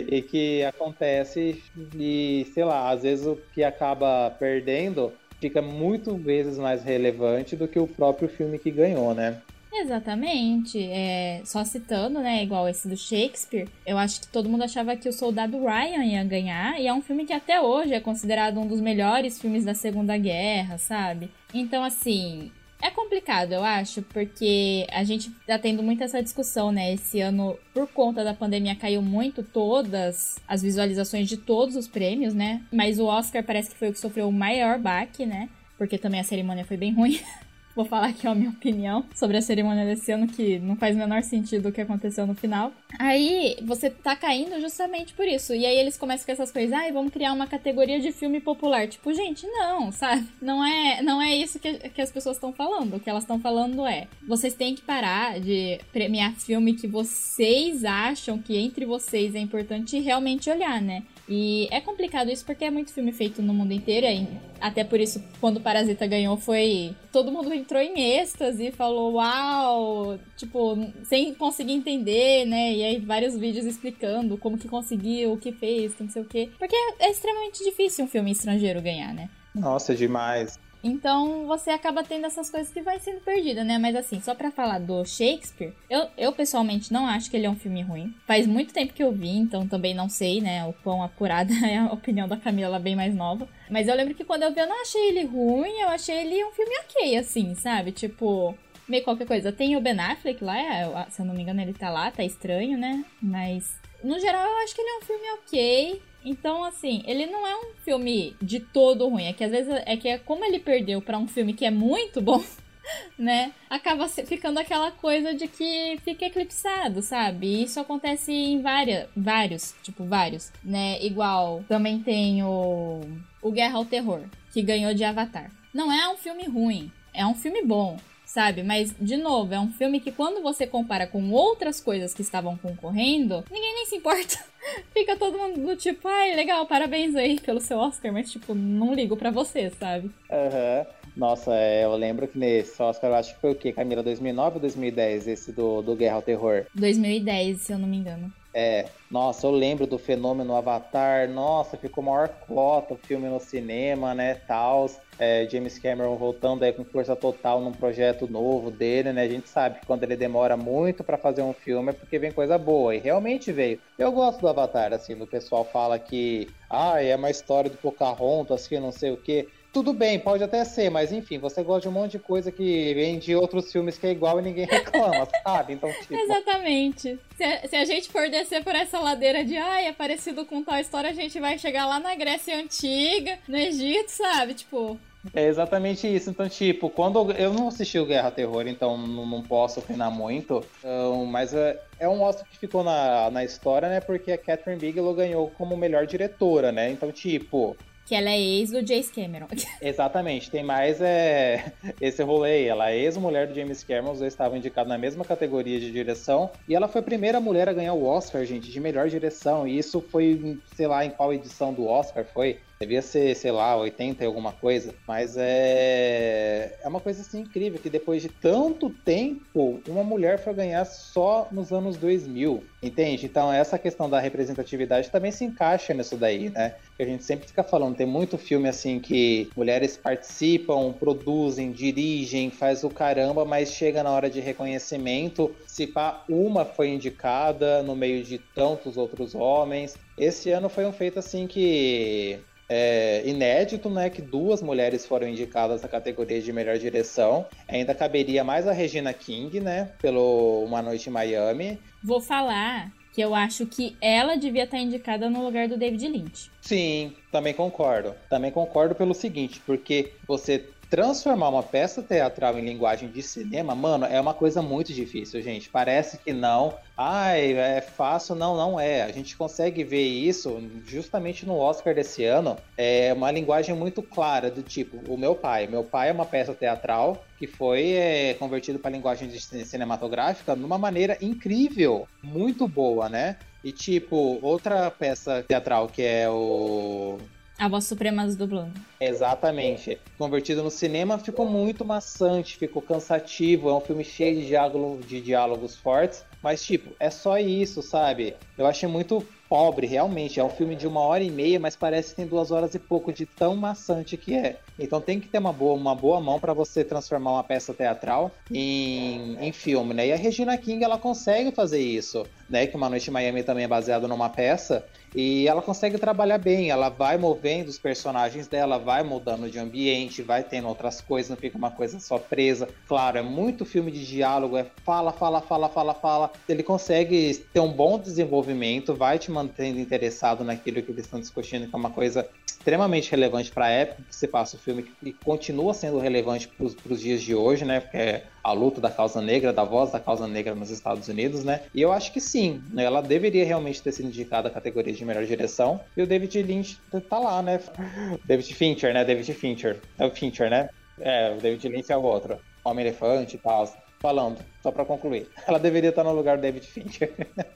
e que acontece e, sei lá, às vezes o que acaba perdendo fica muito vezes mais relevante do que o próprio filme que ganhou, né? Exatamente. É, só citando, né, igual esse do Shakespeare, eu acho que todo mundo achava que o Soldado Ryan ia ganhar, e é um filme que até hoje é considerado um dos melhores filmes da Segunda Guerra, sabe? Então, assim, é complicado, eu acho, porque a gente tá tendo muito essa discussão, né? Esse ano, por conta da pandemia, caiu muito todas as visualizações de todos os prêmios, né? Mas o Oscar parece que foi o que sofreu o maior baque, né? Porque também a cerimônia foi bem ruim. [laughs] Vou falar aqui a minha opinião sobre a cerimônia desse ano, que não faz o menor sentido o que aconteceu no final. Aí você tá caindo justamente por isso. E aí eles começam com essas coisas, ai, ah, vamos criar uma categoria de filme popular. Tipo, gente, não, sabe? Não é, não é isso que, que as pessoas estão falando. O que elas estão falando é: vocês têm que parar de premiar filme que vocês acham que entre vocês é importante realmente olhar, né? E é complicado isso porque é muito filme feito no mundo inteiro. E até por isso, quando Parasita ganhou, foi. Todo mundo entrou em êxtase e falou, uau! Tipo, sem conseguir entender, né? E aí vários vídeos explicando como que conseguiu, o que fez, não sei o quê. Porque é extremamente difícil um filme estrangeiro ganhar, né? Nossa, demais. Então você acaba tendo essas coisas que vai sendo perdida, né? Mas assim, só para falar do Shakespeare, eu, eu pessoalmente não acho que ele é um filme ruim. Faz muito tempo que eu vi, então também não sei, né, o quão apurada [laughs] é a opinião da Camila, bem mais nova. Mas eu lembro que quando eu vi, eu não achei ele ruim, eu achei ele um filme ok, assim, sabe? Tipo, meio qualquer coisa. Tem o Ben Affleck lá, é, se eu não me engano, ele tá lá, tá estranho, né? Mas no geral eu acho que ele é um filme ok. Então, assim, ele não é um filme de todo ruim. É que às vezes é que é como ele perdeu para um filme que é muito bom, [laughs] né? Acaba ficando aquela coisa de que fica eclipsado, sabe? E isso acontece em várias, vários, tipo, vários, né? Igual também tem o, o Guerra ao Terror, que ganhou de Avatar. Não é um filme ruim, é um filme bom sabe? Mas, de novo, é um filme que quando você compara com outras coisas que estavam concorrendo, ninguém nem se importa. [laughs] Fica todo mundo do tipo, ai, legal, parabéns aí pelo seu Oscar, mas, tipo, não ligo para você, sabe? Aham. Uhum. Nossa, é, eu lembro que nesse Oscar, eu acho que foi o quê, Camila? 2009 ou 2010, esse do, do Guerra ao Terror? 2010, se eu não me engano. É, nossa, eu lembro do fenômeno Avatar, nossa, ficou maior cota o filme no cinema, né, tals. É, James Cameron voltando aí com força total num projeto novo dele, né, a gente sabe que quando ele demora muito para fazer um filme é porque vem coisa boa, e realmente veio. Eu gosto do Avatar, assim, o pessoal fala que, ah, é uma história do Pocahontas, que não sei o quê. Tudo bem, pode até ser, mas enfim, você gosta de um monte de coisa que vem de outros filmes que é igual e ninguém [laughs] reclama, sabe? Então, tipo... Exatamente. Se a, se a, gente for descer por essa ladeira de ai, é parecido com tal história, a gente vai chegar lá na Grécia Antiga, no Egito, sabe? Tipo, É exatamente isso. Então, tipo, quando eu não assisti o Guerra Terror, então não, não posso opinar muito, então, mas é, é um Oscar que ficou na, na história, né? Porque a Catherine Bigelow ganhou como melhor diretora, né? Então, tipo, que ela é ex do James Cameron. [laughs] Exatamente, tem mais é, esse rolê aí. Ela é ex-mulher do James Cameron, os dois estavam indicados na mesma categoria de direção. E ela foi a primeira mulher a ganhar o Oscar, gente, de melhor direção. E isso foi, sei lá, em qual edição do Oscar foi. Devia ser, sei lá, 80 e alguma coisa. Mas é. É uma coisa assim incrível que depois de tanto tempo, uma mulher foi ganhar só nos anos 2000. Entende? Então, essa questão da representatividade também se encaixa nisso daí, né? Que a gente sempre fica falando. Tem muito filme assim que mulheres participam, produzem, dirigem, faz o caramba, mas chega na hora de reconhecimento. Se pá, uma foi indicada no meio de tantos outros homens. Esse ano foi um feito assim que é, inédito, né, que duas mulheres foram indicadas na categoria de melhor direção. Ainda caberia mais a Regina King, né, pelo Uma Noite em Miami. Vou falar que eu acho que ela devia estar indicada no lugar do David Lynch. Sim, também concordo. Também concordo pelo seguinte, porque você transformar uma peça teatral em linguagem de cinema, mano, é uma coisa muito difícil, gente. Parece que não. Ai, é fácil. Não, não é. A gente consegue ver isso justamente no Oscar desse ano. É uma linguagem muito clara do tipo, o meu pai. Meu pai é uma peça teatral que foi é, convertido para linguagem cinematográfica de uma maneira incrível, muito boa, né? E tipo, outra peça teatral que é o a Voz Suprema dublando. Exatamente. Convertido no cinema ficou muito maçante, ficou cansativo. É um filme cheio de, de diálogos fortes. Mas, tipo, é só isso, sabe? Eu achei muito pobre, realmente. É um filme de uma hora e meia, mas parece que tem duas horas e pouco de tão maçante que é. Então tem que ter uma boa, uma boa mão para você transformar uma peça teatral em, em filme, né? E a Regina King, ela consegue fazer isso, né? Que Uma Noite em Miami também é baseado numa peça. E ela consegue trabalhar bem, ela vai movendo os personagens dela, vai mudando de ambiente, vai tendo outras coisas, não fica uma coisa só presa. Claro, é muito filme de diálogo, é fala, fala, fala, fala, fala. Ele consegue ter um bom desenvolvimento, vai te mantendo interessado naquilo que eles estão discutindo, que é uma coisa extremamente relevante para a época que se passa o filme e continua sendo relevante para os dias de hoje, né? Porque a luta da causa negra, da voz da causa negra nos Estados Unidos, né? E eu acho que sim, né? ela deveria realmente ter sido indicada a categoria de melhor direção. E o David Lynch tá lá, né? [laughs] David Fincher, né? David Fincher. É o Fincher, né? É, o David Lynch é o outro. Homem-Elefante e tal. Falando, só para concluir. [laughs] Ela deveria estar no lugar do David Fincher.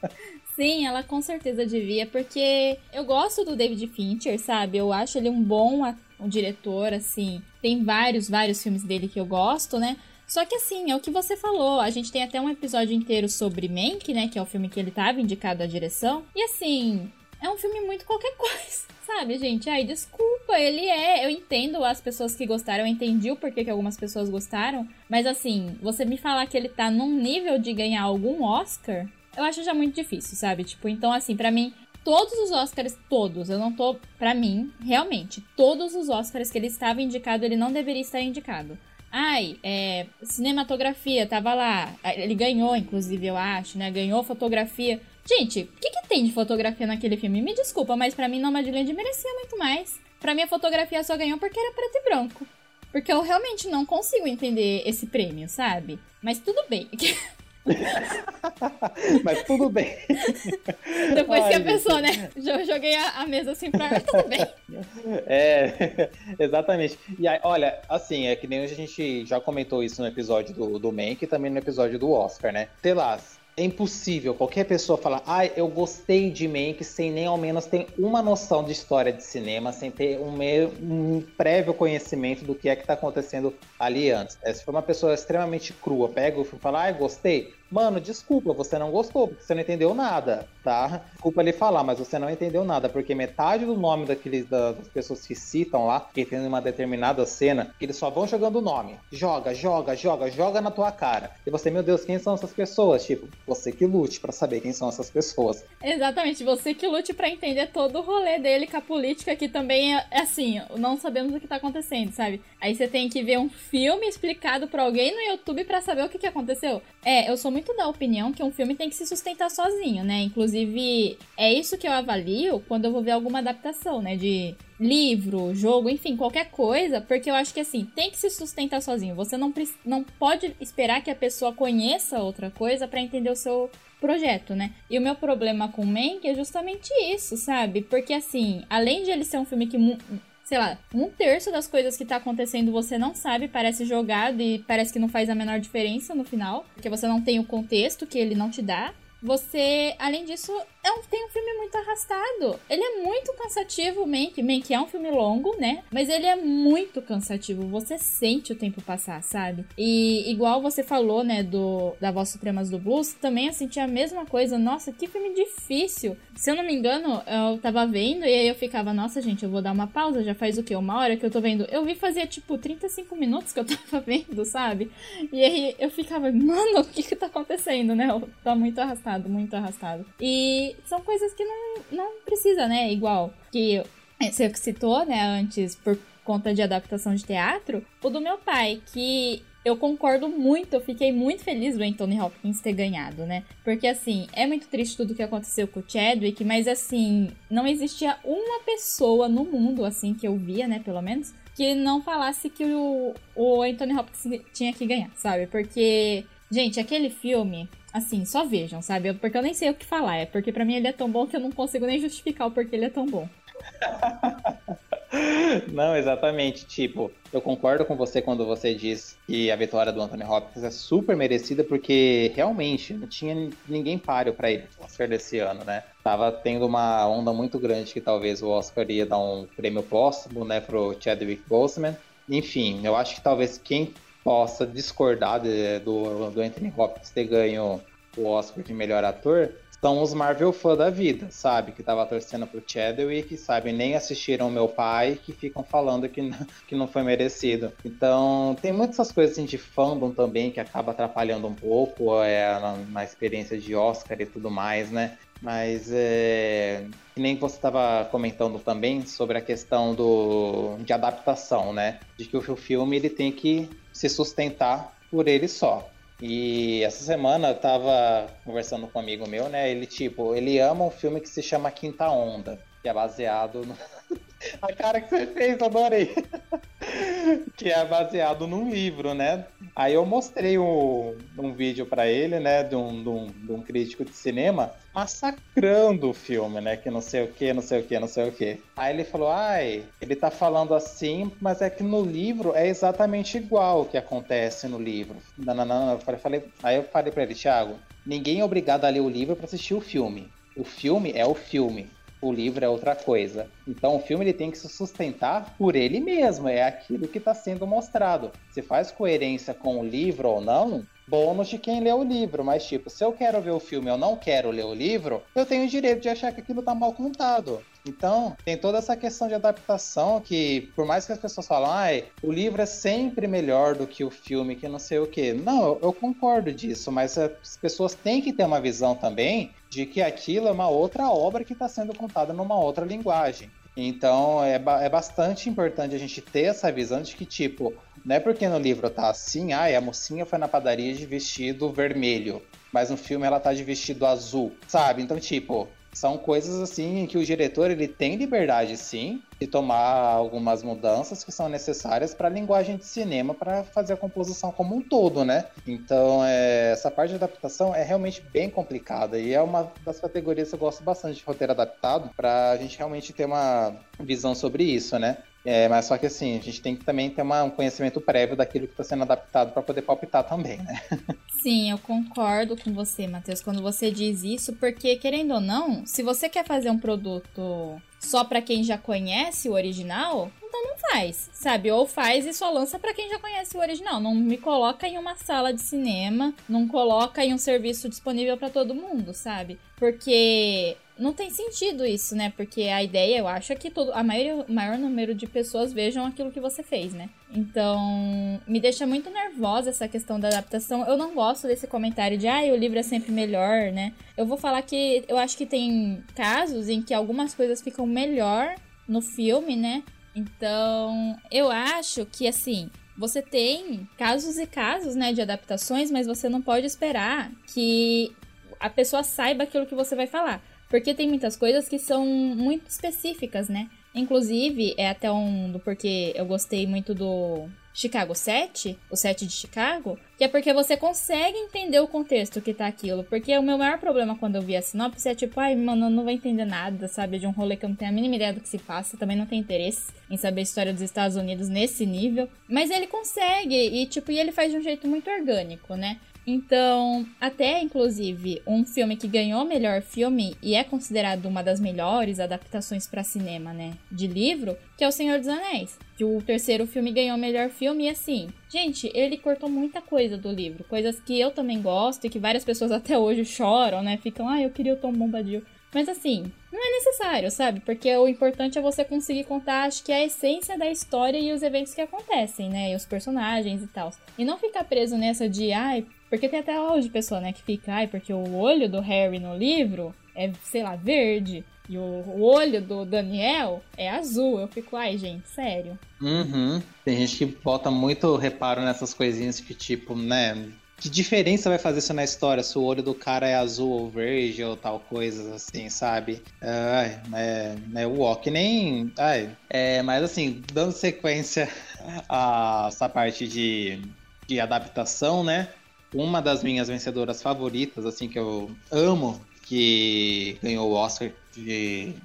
[laughs] Sim, ela com certeza devia, porque eu gosto do David Fincher, sabe? Eu acho ele um bom um diretor, assim. Tem vários, vários filmes dele que eu gosto, né? Só que assim, é o que você falou. A gente tem até um episódio inteiro sobre Mank, né? Que é o filme que ele tava indicado à direção. E assim, é um filme muito qualquer [laughs] coisa. Sabe, gente? Ai, desculpa, ele é. Eu entendo as pessoas que gostaram, eu entendi o porquê que algumas pessoas gostaram. Mas assim, você me falar que ele tá num nível de ganhar algum Oscar, eu acho já muito difícil, sabe? Tipo, então, assim, para mim, todos os Oscars, todos, eu não tô. para mim, realmente, todos os Oscars que ele estava indicado, ele não deveria estar indicado. Ai, é, cinematografia, tava lá. Ele ganhou, inclusive, eu acho, né? Ganhou fotografia. Gente, o que, que tem de fotografia naquele filme? Me desculpa, mas para mim Nomadland merecia muito mais. Para mim a fotografia só ganhou porque era preto e branco. Porque eu realmente não consigo entender esse prêmio, sabe? Mas tudo bem. [laughs] [laughs] Mas tudo bem. Depois Ai, que a pessoa, né? Joguei a, mesa assim pra tudo bem. É, [laughs] exatamente. E aí, olha, assim, é que nem a gente já comentou isso no episódio do, do Mank e também no episódio do Oscar, né? Telas, é impossível qualquer pessoa falar, ai, ah, eu gostei de Mank sem nem ao menos ter uma noção de história de cinema, sem ter um, meio, um prévio conhecimento do que é que está acontecendo ali antes. Se for uma pessoa extremamente crua, pega e fala, ai, ah, gostei, Mano, desculpa, você não gostou, porque você não entendeu nada, tá? Desculpa ele falar, mas você não entendeu nada, porque metade do nome daqueles das pessoas que citam lá, que tem uma determinada cena, eles só vão jogando o nome. Joga, joga, joga, joga na tua cara. E você, meu Deus, quem são essas pessoas? Tipo, você que lute para saber quem são essas pessoas. Exatamente, você que lute para entender todo o rolê dele com a política, que também é assim, não sabemos o que tá acontecendo, sabe? Aí você tem que ver um filme explicado pra alguém no YouTube para saber o que, que aconteceu. É, eu sou muito da opinião que um filme tem que se sustentar sozinho, né? Inclusive Inclusive, é isso que eu avalio quando eu vou ver alguma adaptação, né? De livro, jogo, enfim, qualquer coisa, porque eu acho que assim, tem que se sustentar sozinho. Você não, não pode esperar que a pessoa conheça outra coisa para entender o seu projeto, né? E o meu problema com Mank é justamente isso, sabe? Porque assim, além de ele ser um filme que sei lá, um terço das coisas que tá acontecendo você não sabe, parece jogado e parece que não faz a menor diferença no final, porque você não tem o contexto que ele não te dá. Você, além disso, é um, tem um filme muito arrastado. Ele é muito cansativo, Mank. Mank é um filme longo, né? Mas ele é muito cansativo. Você sente o tempo passar, sabe? E igual você falou, né, do da Voz Supremas do Blues, também eu senti a mesma coisa. Nossa, que filme difícil. Se eu não me engano, eu tava vendo e aí eu ficava, nossa, gente, eu vou dar uma pausa. Já faz o quê? Uma hora que eu tô vendo. Eu vi fazia tipo 35 minutos que eu [laughs] tava vendo, sabe? E aí eu ficava, mano, o que que tá acontecendo, né? Tá muito arrastado, muito arrastado. E são coisas que não, não precisa, né? Igual que você citou, né, antes, por conta de adaptação de teatro, o do meu pai, que eu concordo muito, eu fiquei muito feliz do Anthony Hopkins ter ganhado, né? Porque assim, é muito triste tudo que aconteceu com o Chadwick, mas assim, não existia uma pessoa no mundo, assim, que eu via, né, pelo menos, que não falasse que o, o Anthony Hopkins tinha que ganhar, sabe? Porque, gente, aquele filme Assim, só vejam, sabe? Porque eu nem sei o que falar. É porque para mim ele é tão bom que eu não consigo nem justificar o porquê ele é tão bom. [laughs] Não, exatamente. Tipo, eu concordo com você quando você diz que a vitória do Anthony Hopkins é super merecida, porque realmente não tinha ninguém páreo para ele no Oscar desse ano, né? Tava tendo uma onda muito grande que talvez o Oscar ia dar um prêmio póstumo, né, pro Chadwick Boseman. Enfim, eu acho que talvez quem possa discordar de, do, do Anthony Hopkins ter ganho o Oscar de melhor ator são os Marvel fã da vida, sabe? Que tava torcendo pro Chadwick, sabe? Nem assistiram meu pai, que ficam falando que, [laughs] que não foi merecido. Então, tem muitas coisas assim, de fandom também que acaba atrapalhando um pouco é, na, na experiência de Oscar e tudo mais, né? Mas é, que nem você estava comentando também sobre a questão do, de adaptação, né? De que o filme ele tem que se sustentar por ele só. E essa semana eu tava conversando com um amigo meu, né? Ele, tipo, ele ama um filme que se chama Quinta Onda, que é baseado no... [laughs] A cara que você fez, adorei. [laughs] que é baseado num livro, né? Aí eu mostrei um, um vídeo para ele, né, de um, de, um, de um, crítico de cinema massacrando o filme, né, que não sei o que, não sei o que, não sei o que. Aí ele falou, ai, ele tá falando assim, mas é que no livro é exatamente igual o que acontece no livro. Não, não, não, eu falei, aí eu falei para ele, Thiago, ninguém é obrigado a ler o livro para assistir o filme. O filme é o filme o livro é outra coisa. Então o filme ele tem que se sustentar por ele mesmo, é aquilo que está sendo mostrado. Se faz coerência com o livro ou não, bônus de quem lê o livro, mas tipo, se eu quero ver o filme e eu não quero ler o livro, eu tenho o direito de achar que aquilo tá mal contado. Então, tem toda essa questão de adaptação que, por mais que as pessoas falam, ah, o livro é sempre melhor do que o filme, que não sei o quê. Não, eu, eu concordo disso, mas as pessoas têm que ter uma visão também de que aquilo é uma outra obra que está sendo contada numa outra linguagem. Então é, ba é bastante importante a gente ter essa visão de que, tipo, não é porque no livro tá assim, ah, a mocinha foi na padaria de vestido vermelho, mas no filme ela tá de vestido azul, sabe? Então, tipo, são coisas assim que o diretor ele tem liberdade sim de tomar algumas mudanças que são necessárias para a linguagem de cinema para fazer a composição como um todo, né? Então é, essa parte de adaptação é realmente bem complicada e é uma das categorias que eu gosto bastante de roteiro adaptado para a gente realmente ter uma visão sobre isso, né? É, mas só que assim, a gente tem que também ter uma, um conhecimento prévio daquilo que está sendo adaptado para poder palpitar também, né? Sim, eu concordo com você, Matheus, quando você diz isso, porque querendo ou não, se você quer fazer um produto só para quem já conhece o original, então não faz, sabe? Ou faz e só lança para quem já conhece o original. Não me coloca em uma sala de cinema, não coloca em um serviço disponível para todo mundo, sabe? Porque não tem sentido isso, né? Porque a ideia, eu acho, é que todo, a maioria, o maior número de pessoas vejam aquilo que você fez, né? Então, me deixa muito nervosa essa questão da adaptação. Eu não gosto desse comentário de, ah, o livro é sempre melhor, né? Eu vou falar que eu acho que tem casos em que algumas coisas ficam melhor no filme, né? Então, eu acho que, assim, você tem casos e casos, né, de adaptações, mas você não pode esperar que a pessoa saiba aquilo que você vai falar. Porque tem muitas coisas que são muito específicas, né? Inclusive, é até um do porquê eu gostei muito do Chicago 7, o 7 de Chicago, que é porque você consegue entender o contexto que tá aquilo. Porque o meu maior problema quando eu vi a sinopse é tipo, ai, mano, eu não vou entender nada, sabe? De um rolê que eu não tenho a mínima ideia do que se passa, também não tenho interesse em saber a história dos Estados Unidos nesse nível. Mas ele consegue, e tipo, e ele faz de um jeito muito orgânico, né? Então, até inclusive, um filme que ganhou melhor filme e é considerado uma das melhores adaptações para cinema, né, de livro, que é O Senhor dos Anéis. Que o terceiro filme ganhou melhor filme e assim, gente, ele cortou muita coisa do livro, coisas que eu também gosto e que várias pessoas [laughs] até hoje choram, né, ficam, ah, eu queria o Tom Bombadil. Mas assim, não é necessário, sabe? Porque o importante é você conseguir contar, acho que a essência da história e os eventos que acontecem, né? E os personagens e tal. E não ficar preso nessa de, ai, porque tem até hoje pessoa, né, que fica, ai, porque o olho do Harry no livro é, sei lá, verde. E o, olho do Daniel é azul. Eu fico, ai, gente, sério. Uhum. Tem gente que bota muito reparo nessas coisinhas que, tipo, né? Que diferença vai fazer isso na história se o olho do cara é azul ou verde ou tal coisa assim, sabe? Ai, é, o walk nem. Ai, é, mas assim, dando sequência [laughs] a essa parte de, de adaptação, né? Uma das minhas vencedoras favoritas, assim, que eu amo, que ganhou o Oscar de,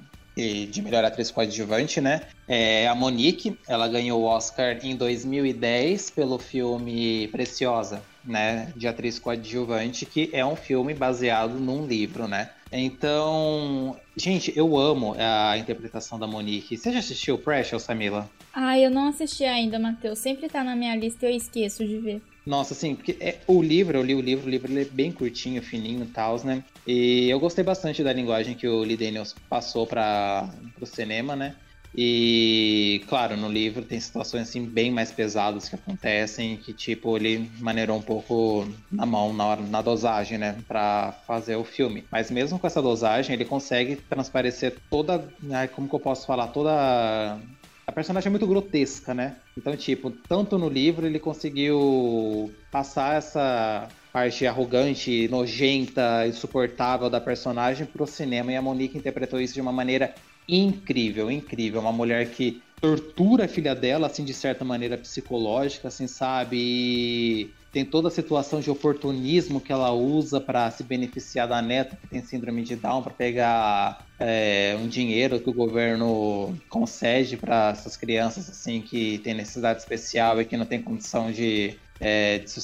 de melhor atriz coadjuvante, né? É a Monique, ela ganhou o Oscar em 2010 pelo filme Preciosa, né? De atriz coadjuvante, que é um filme baseado num livro, né? Então, gente, eu amo a interpretação da Monique. Você já assistiu Precious, Samila? Ah, eu não assisti ainda, Matheus. Sempre tá na minha lista e eu esqueço de ver. Nossa, assim, porque é, o livro, eu li o livro, o livro é bem curtinho, fininho e tal, né? E eu gostei bastante da linguagem que o Lee Daniels passou para o cinema, né? E, claro, no livro tem situações assim bem mais pesadas que acontecem, que tipo, ele maneirou um pouco na mão, na, hora, na dosagem, né, para fazer o filme. Mas mesmo com essa dosagem, ele consegue transparecer toda, como que eu posso falar, toda a personagem é muito grotesca, né? Então, tipo, tanto no livro ele conseguiu passar essa parte arrogante, nojenta, insuportável da personagem pro cinema e a Monique interpretou isso de uma maneira incrível, incrível. Uma mulher que tortura a filha dela, assim, de certa maneira psicológica, assim, sabe? E tem toda a situação de oportunismo que ela usa para se beneficiar da neta que tem síndrome de Down, para pegar é, um dinheiro que o governo concede para essas crianças, assim, que tem necessidade especial e que não tem condição de é, de se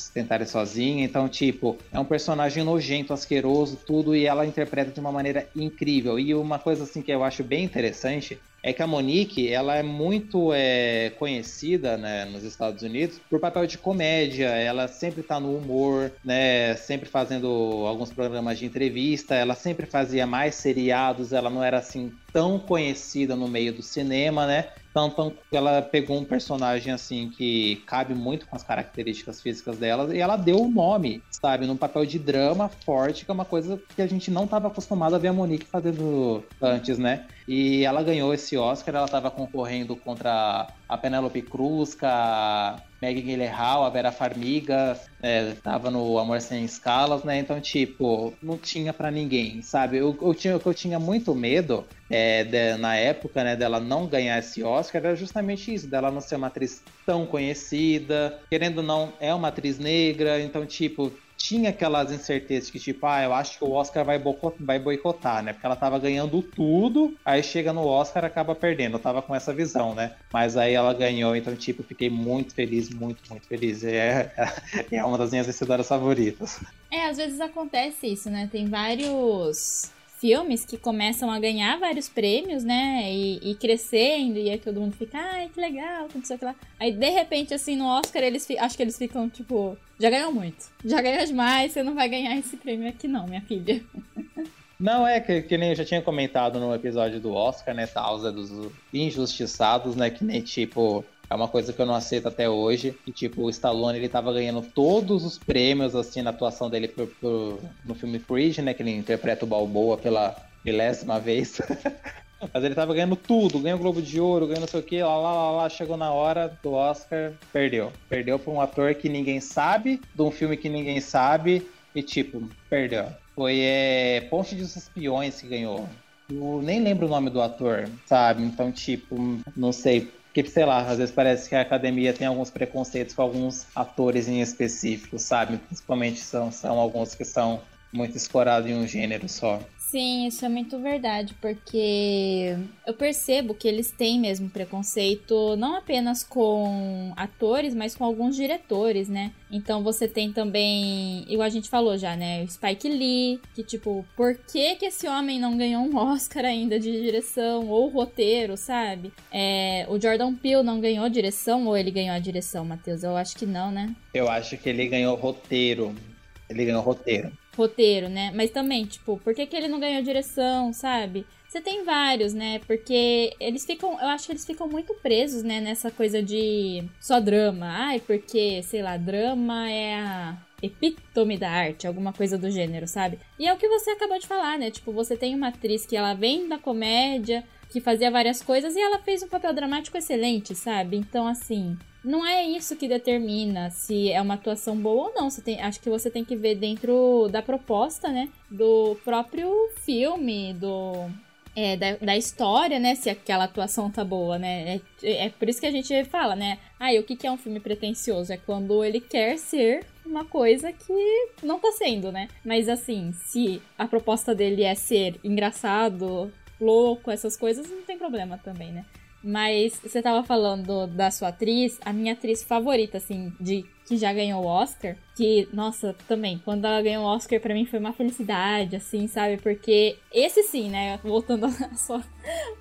sozinha. Então, tipo, é um personagem nojento, asqueroso, tudo, e ela interpreta de uma maneira incrível. E uma coisa assim que eu acho bem interessante é que a Monique, ela é muito é, conhecida né, nos Estados Unidos por papel de comédia, ela sempre tá no humor, né, sempre fazendo alguns programas de entrevista, ela sempre fazia mais seriados, ela não era assim tão conhecida no meio do cinema, né? Tanto que ela pegou um personagem assim que cabe muito com as características físicas dela e ela deu o nome, sabe, num papel de drama forte, que é uma coisa que a gente não estava acostumado a ver a Monique fazendo antes, né? E ela ganhou esse Oscar, ela estava concorrendo contra a Penélope Cruz, com a Maggie Gyllenhaal, a Vera Farmiga, é, tava no Amor Sem Escalas, né? Então, tipo, não tinha para ninguém, sabe? Eu, eu, tinha, eu tinha muito medo é, de, na época, né, dela não ganhar esse Oscar, era justamente isso, dela não ser uma atriz tão conhecida, querendo ou não, é uma atriz negra, então, tipo, tinha aquelas incertezas que, tipo, ah, eu acho que o Oscar vai, vai boicotar, né? Porque ela tava ganhando tudo, aí chega no Oscar acaba perdendo. Eu tava com essa visão, né? Mas aí ela ganhou, então, tipo, fiquei muito feliz, muito, muito feliz. É, é uma das minhas vencedoras favoritas. É, às vezes acontece isso, né? Tem vários filmes que começam a ganhar vários prêmios, né? E, e crescendo, e aí todo mundo fica, ai, que legal, tudo isso lá. Aí, de repente, assim, no Oscar, eles acho que eles ficam, tipo, já ganhou muito. Já ganhou demais, você não vai ganhar esse prêmio aqui, não, minha filha. [laughs] Não, é que, que nem eu já tinha comentado no episódio do Oscar, né? Tal, dos injustiçados, né? Que nem tipo é uma coisa que eu não aceito até hoje. E, tipo, o Stallone, ele tava ganhando todos os prêmios, assim, na atuação dele pro, pro, no filme Creed, né? Que ele interpreta o Balboa pela milésima vez. [laughs] Mas ele tava ganhando tudo, ganhou o Globo de Ouro, ganhou não sei o que, lá, lá, lá, lá, chegou na hora do Oscar, perdeu. Perdeu pra um ator que ninguém sabe, de um filme que ninguém sabe, e tipo, perdeu. Foi é, Ponte dos Espiões que ganhou. Eu nem lembro o nome do ator, sabe? Então, tipo, não sei. Porque, sei lá, às vezes parece que a academia tem alguns preconceitos com alguns atores em específico, sabe? Principalmente são, são alguns que são muito escorados em um gênero só. Sim, isso é muito verdade, porque eu percebo que eles têm mesmo preconceito não apenas com atores, mas com alguns diretores, né? Então você tem também, igual a gente falou já, né? O Spike Lee, que tipo, por que que esse homem não ganhou um Oscar ainda de direção ou roteiro, sabe? É, o Jordan Peele não ganhou direção ou ele ganhou a direção, Matheus? Eu acho que não, né? Eu acho que ele ganhou roteiro. Ele ganhou roteiro roteiro, né? Mas também, tipo, por que, que ele não ganhou direção, sabe? Você tem vários, né? Porque eles ficam. Eu acho que eles ficam muito presos, né? Nessa coisa de só drama. Ai, porque, sei lá, drama é a epítome da arte, alguma coisa do gênero, sabe? E é o que você acabou de falar, né? Tipo, você tem uma atriz que ela vem da comédia, que fazia várias coisas e ela fez um papel dramático excelente, sabe? Então, assim, não é isso que determina se é uma atuação boa ou não. Você tem, acho que você tem que ver dentro da proposta, né? Do próprio filme, do. É, da, da história, né? Se aquela atuação tá boa, né? É, é por isso que a gente fala, né? Ah, o que, que é um filme pretencioso? É quando ele quer ser uma coisa que não tá sendo, né? Mas assim, se a proposta dele é ser engraçado, louco, essas coisas, não tem problema também, né? Mas você tava falando da sua atriz, a minha atriz favorita, assim, de que já ganhou o Oscar, que, nossa, também, quando ela ganhou o Oscar, para mim foi uma felicidade, assim, sabe? Porque esse sim, né? Voltando [laughs] à sua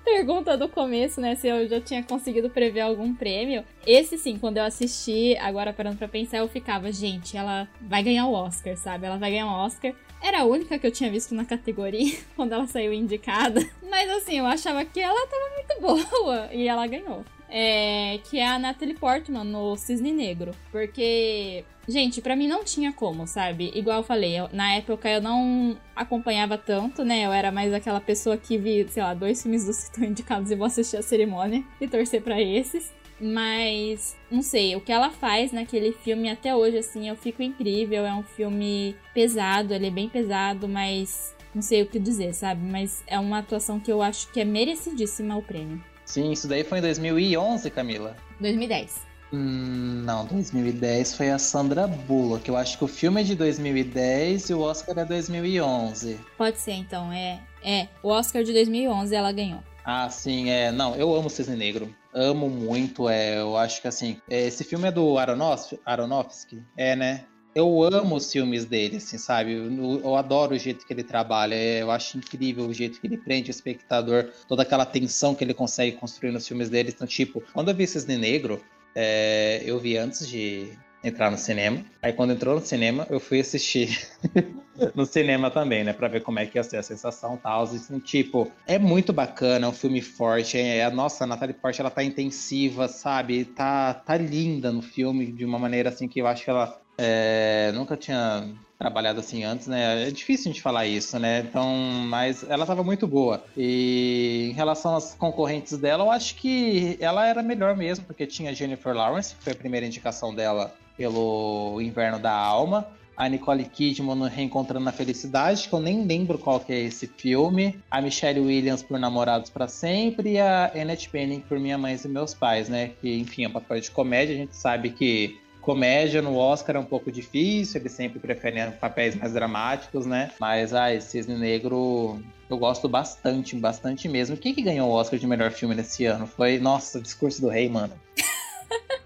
pergunta do começo, né? Se eu já tinha conseguido prever algum prêmio. Esse sim, quando eu assisti, agora parando pra pensar, eu ficava, gente, ela vai ganhar o Oscar, sabe? Ela vai ganhar o Oscar. Era a única que eu tinha visto na categoria [laughs] quando ela saiu indicada. Mas assim, eu achava que ela tava muito [laughs] boa e ela ganhou. É, que é a Natalie Portman no Cisne Negro. Porque, gente, para mim não tinha como, sabe? Igual eu falei, eu, na época eu não acompanhava tanto, né? Eu era mais aquela pessoa que vi, sei lá, dois filmes do Citão indicados e vou assistir a cerimônia e torcer para esses. Mas, não sei, o que ela faz naquele filme até hoje, assim, eu fico incrível. É um filme pesado, ele é bem pesado, mas não sei o que dizer, sabe? Mas é uma atuação que eu acho que é merecidíssima o prêmio. Sim, isso daí foi em 2011, Camila. 2010. Hum, não, 2010 foi a Sandra Bullock. Eu acho que o filme é de 2010 e o Oscar é 2011. Pode ser, então. É, é. O Oscar de 2011 ela ganhou. Ah, sim, é. Não, eu amo Cisne Negro amo muito. É, eu acho que assim, é, esse filme é do Aronofsky, Aronofsky, é, né? Eu amo os filmes dele, assim, sabe? Eu, eu, adoro o jeito que ele trabalha. É, eu acho incrível o jeito que ele prende o espectador, toda aquela tensão que ele consegue construir nos filmes dele. Então, tipo, quando eu vi Cisne Negro, é, eu vi antes de entrar no cinema. Aí quando entrou no cinema, eu fui assistir [laughs] no cinema também, né? Pra ver como é que ia ser a sensação e tal. Assim, tipo, é muito bacana, é um filme forte. É, a nossa, a Natalie Portman, ela tá intensiva, sabe? Tá, tá linda no filme de uma maneira assim que eu acho que ela é, nunca tinha trabalhado assim antes, né? É difícil a gente falar isso, né? Então, mas ela estava muito boa. E em relação às concorrentes dela, eu acho que ela era melhor mesmo, porque tinha Jennifer Lawrence, que foi a primeira indicação dela pelo Inverno da Alma. A Nicole Kidman reencontrando na felicidade, que eu nem lembro qual que é esse filme. A Michelle Williams por Namorados para Sempre e a Annette Bening por Minha Mãe e Meus Pais, né? Que, enfim, é um papel de comédia. A gente sabe que comédia no Oscar é um pouco difícil, eles sempre preferem papéis mais dramáticos, né? Mas, ai, Cisne Negro eu gosto bastante, bastante mesmo. Quem que ganhou o Oscar de melhor filme nesse ano? Foi, nossa, o Discurso do Rei, mano. [laughs]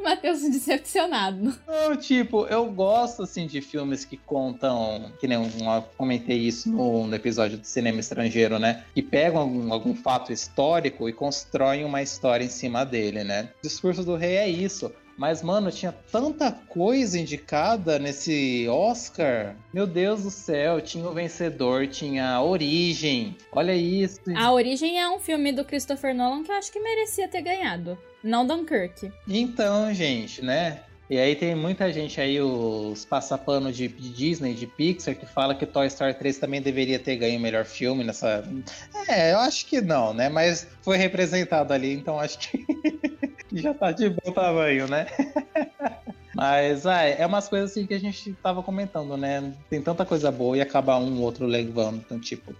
[laughs] Matheus decepcionado. Não, tipo, eu gosto, assim, de filmes que contam, que nem eu comentei isso no, no episódio do cinema estrangeiro, né? Que pegam algum, algum fato histórico e constroem uma história em cima dele, né? O Discurso do Rei é isso. Mas, mano, tinha tanta coisa indicada nesse Oscar. Meu Deus do céu, tinha o vencedor, tinha a Origem. Olha isso. A Origem é um filme do Christopher Nolan que eu acho que merecia ter ganhado. Não Dunkirk. Então, gente, né? E aí tem muita gente aí, os passapanos de, Disney, de Pixar, que fala que Toy Story 3 também deveria ter ganho o melhor filme nessa. É, eu acho que não, né? Mas foi representado ali, então acho que [laughs] já tá de bom tamanho, né? [laughs] Mas ah, é umas coisas assim que a gente tava comentando, né? Tem tanta coisa boa e acaba um outro levando. Então, tipo.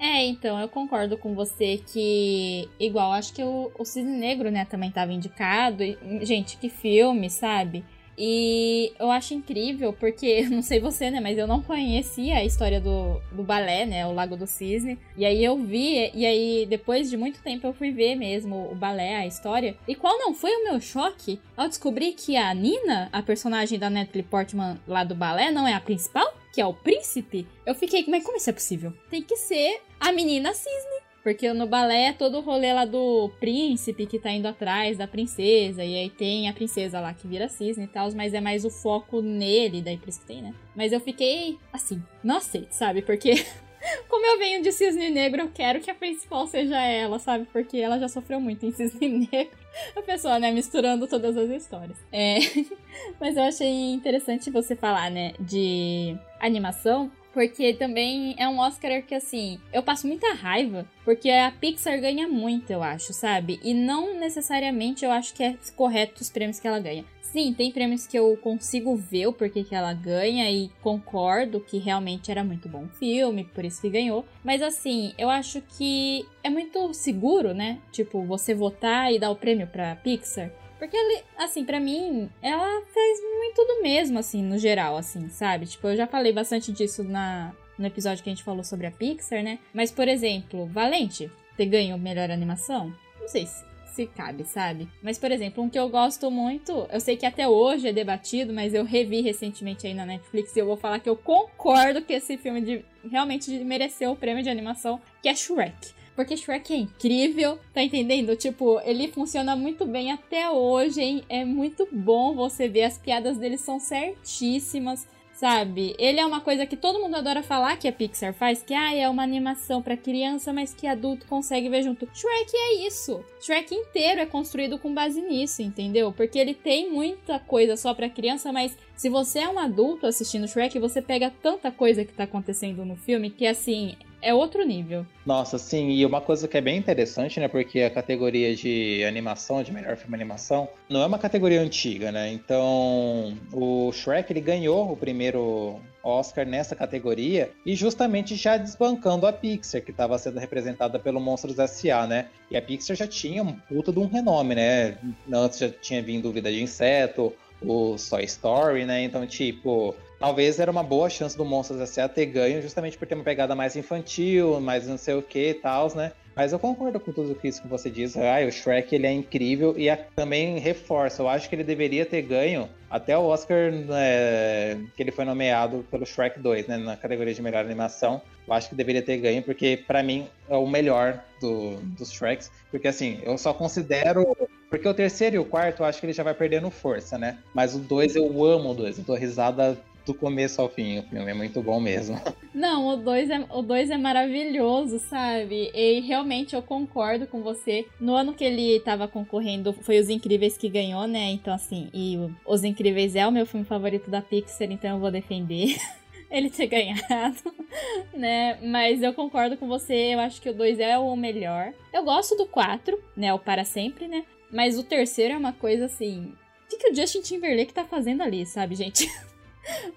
É, então, eu concordo com você que, igual, acho que o, o Cisne Negro, né, também tava indicado. E, gente, que filme, sabe? E eu acho incrível, porque, [laughs] não sei você, né, mas eu não conhecia a história do, do balé, né, o Lago do Cisne. E aí eu vi, e aí depois de muito tempo eu fui ver mesmo o balé, a história. E qual não foi o meu choque ao descobrir que a Nina, a personagem da Natalie Portman lá do balé, não é a principal? Que é o príncipe? Eu fiquei, mas como isso é possível? Tem que ser a menina cisne. Porque no balé é todo o rolê lá do príncipe que tá indo atrás da princesa. E aí tem a princesa lá que vira cisne e tal, mas é mais o foco nele, daí por isso que tem, né? Mas eu fiquei assim, não aceito, sabe? Porque [laughs] como eu venho de cisne negro, eu quero que a principal seja ela, sabe? Porque ela já sofreu muito em cisne [laughs] negro. A pessoa, né, misturando todas as histórias. É. [laughs] Mas eu achei interessante você falar, né, de animação, porque também é um Oscar que, assim, eu passo muita raiva, porque a Pixar ganha muito, eu acho, sabe? E não necessariamente eu acho que é correto os prêmios que ela ganha. Sim, tem prêmios que eu consigo ver o porquê que ela ganha e concordo que realmente era muito bom filme, por isso que ganhou. Mas assim, eu acho que é muito seguro, né? Tipo, você votar e dar o prêmio pra Pixar. Porque, assim, para mim, ela fez muito do mesmo, assim, no geral, assim, sabe? Tipo, eu já falei bastante disso na, no episódio que a gente falou sobre a Pixar, né? Mas, por exemplo, Valente ter ganho melhor animação? Não sei se, se cabe, sabe? Mas, por exemplo, um que eu gosto muito, eu sei que até hoje é debatido, mas eu revi recentemente aí na Netflix e eu vou falar que eu concordo que esse filme de, realmente mereceu o prêmio de animação, que é Shrek. Porque Shrek é incrível, tá entendendo? Tipo, ele funciona muito bem até hoje, hein? É muito bom você ver, as piadas dele são certíssimas sabe? Ele é uma coisa que todo mundo adora falar que a Pixar faz, que ah, é uma animação para criança, mas que adulto consegue ver junto. Shrek é isso. Shrek inteiro é construído com base nisso, entendeu? Porque ele tem muita coisa só para criança, mas se você é um adulto assistindo Shrek, você pega tanta coisa que tá acontecendo no filme que assim, é outro nível. Nossa, sim, e uma coisa que é bem interessante, né? Porque a categoria de animação, de melhor filme animação, não é uma categoria antiga, né? Então, o Shrek ele ganhou o primeiro Oscar nessa categoria e justamente já desbancando a Pixar, que estava sendo representada pelo Monstros S.A., né? E a Pixar já tinha um puta de um renome, né? Antes já tinha vindo Vida de Inseto, o Toy Story, né? Então, tipo, talvez era uma boa chance do Monstros S.A. ter ganho, justamente por ter uma pegada mais infantil, mais não sei o que e tal, né? Mas eu concordo com tudo isso que você diz. Ah, o Shrek ele é incrível e também reforça. Eu acho que ele deveria ter ganho até o Oscar né, que ele foi nomeado pelo Shrek 2, né, na categoria de melhor animação. Eu acho que deveria ter ganho porque para mim é o melhor do, dos Shreks. Porque assim, eu só considero porque o terceiro e o quarto eu acho que ele já vai perdendo força, né? Mas o dois eu amo o dois. Eu tô risada do começo ao fim. O filme é muito bom mesmo. [laughs] Não, o 2 é, o dois é maravilhoso, sabe? E realmente eu concordo com você. No ano que ele tava concorrendo, foi Os Incríveis que ganhou, né? Então, assim, e Os Incríveis é o meu filme favorito da Pixar, então eu vou defender. [laughs] ele ter ganhado, [laughs] né? Mas eu concordo com você, eu acho que o 2 é o melhor. Eu gosto do 4, né? O Para Sempre, né? Mas o terceiro é uma coisa assim. O que, que o Justin Timberlake tá fazendo ali, sabe, gente?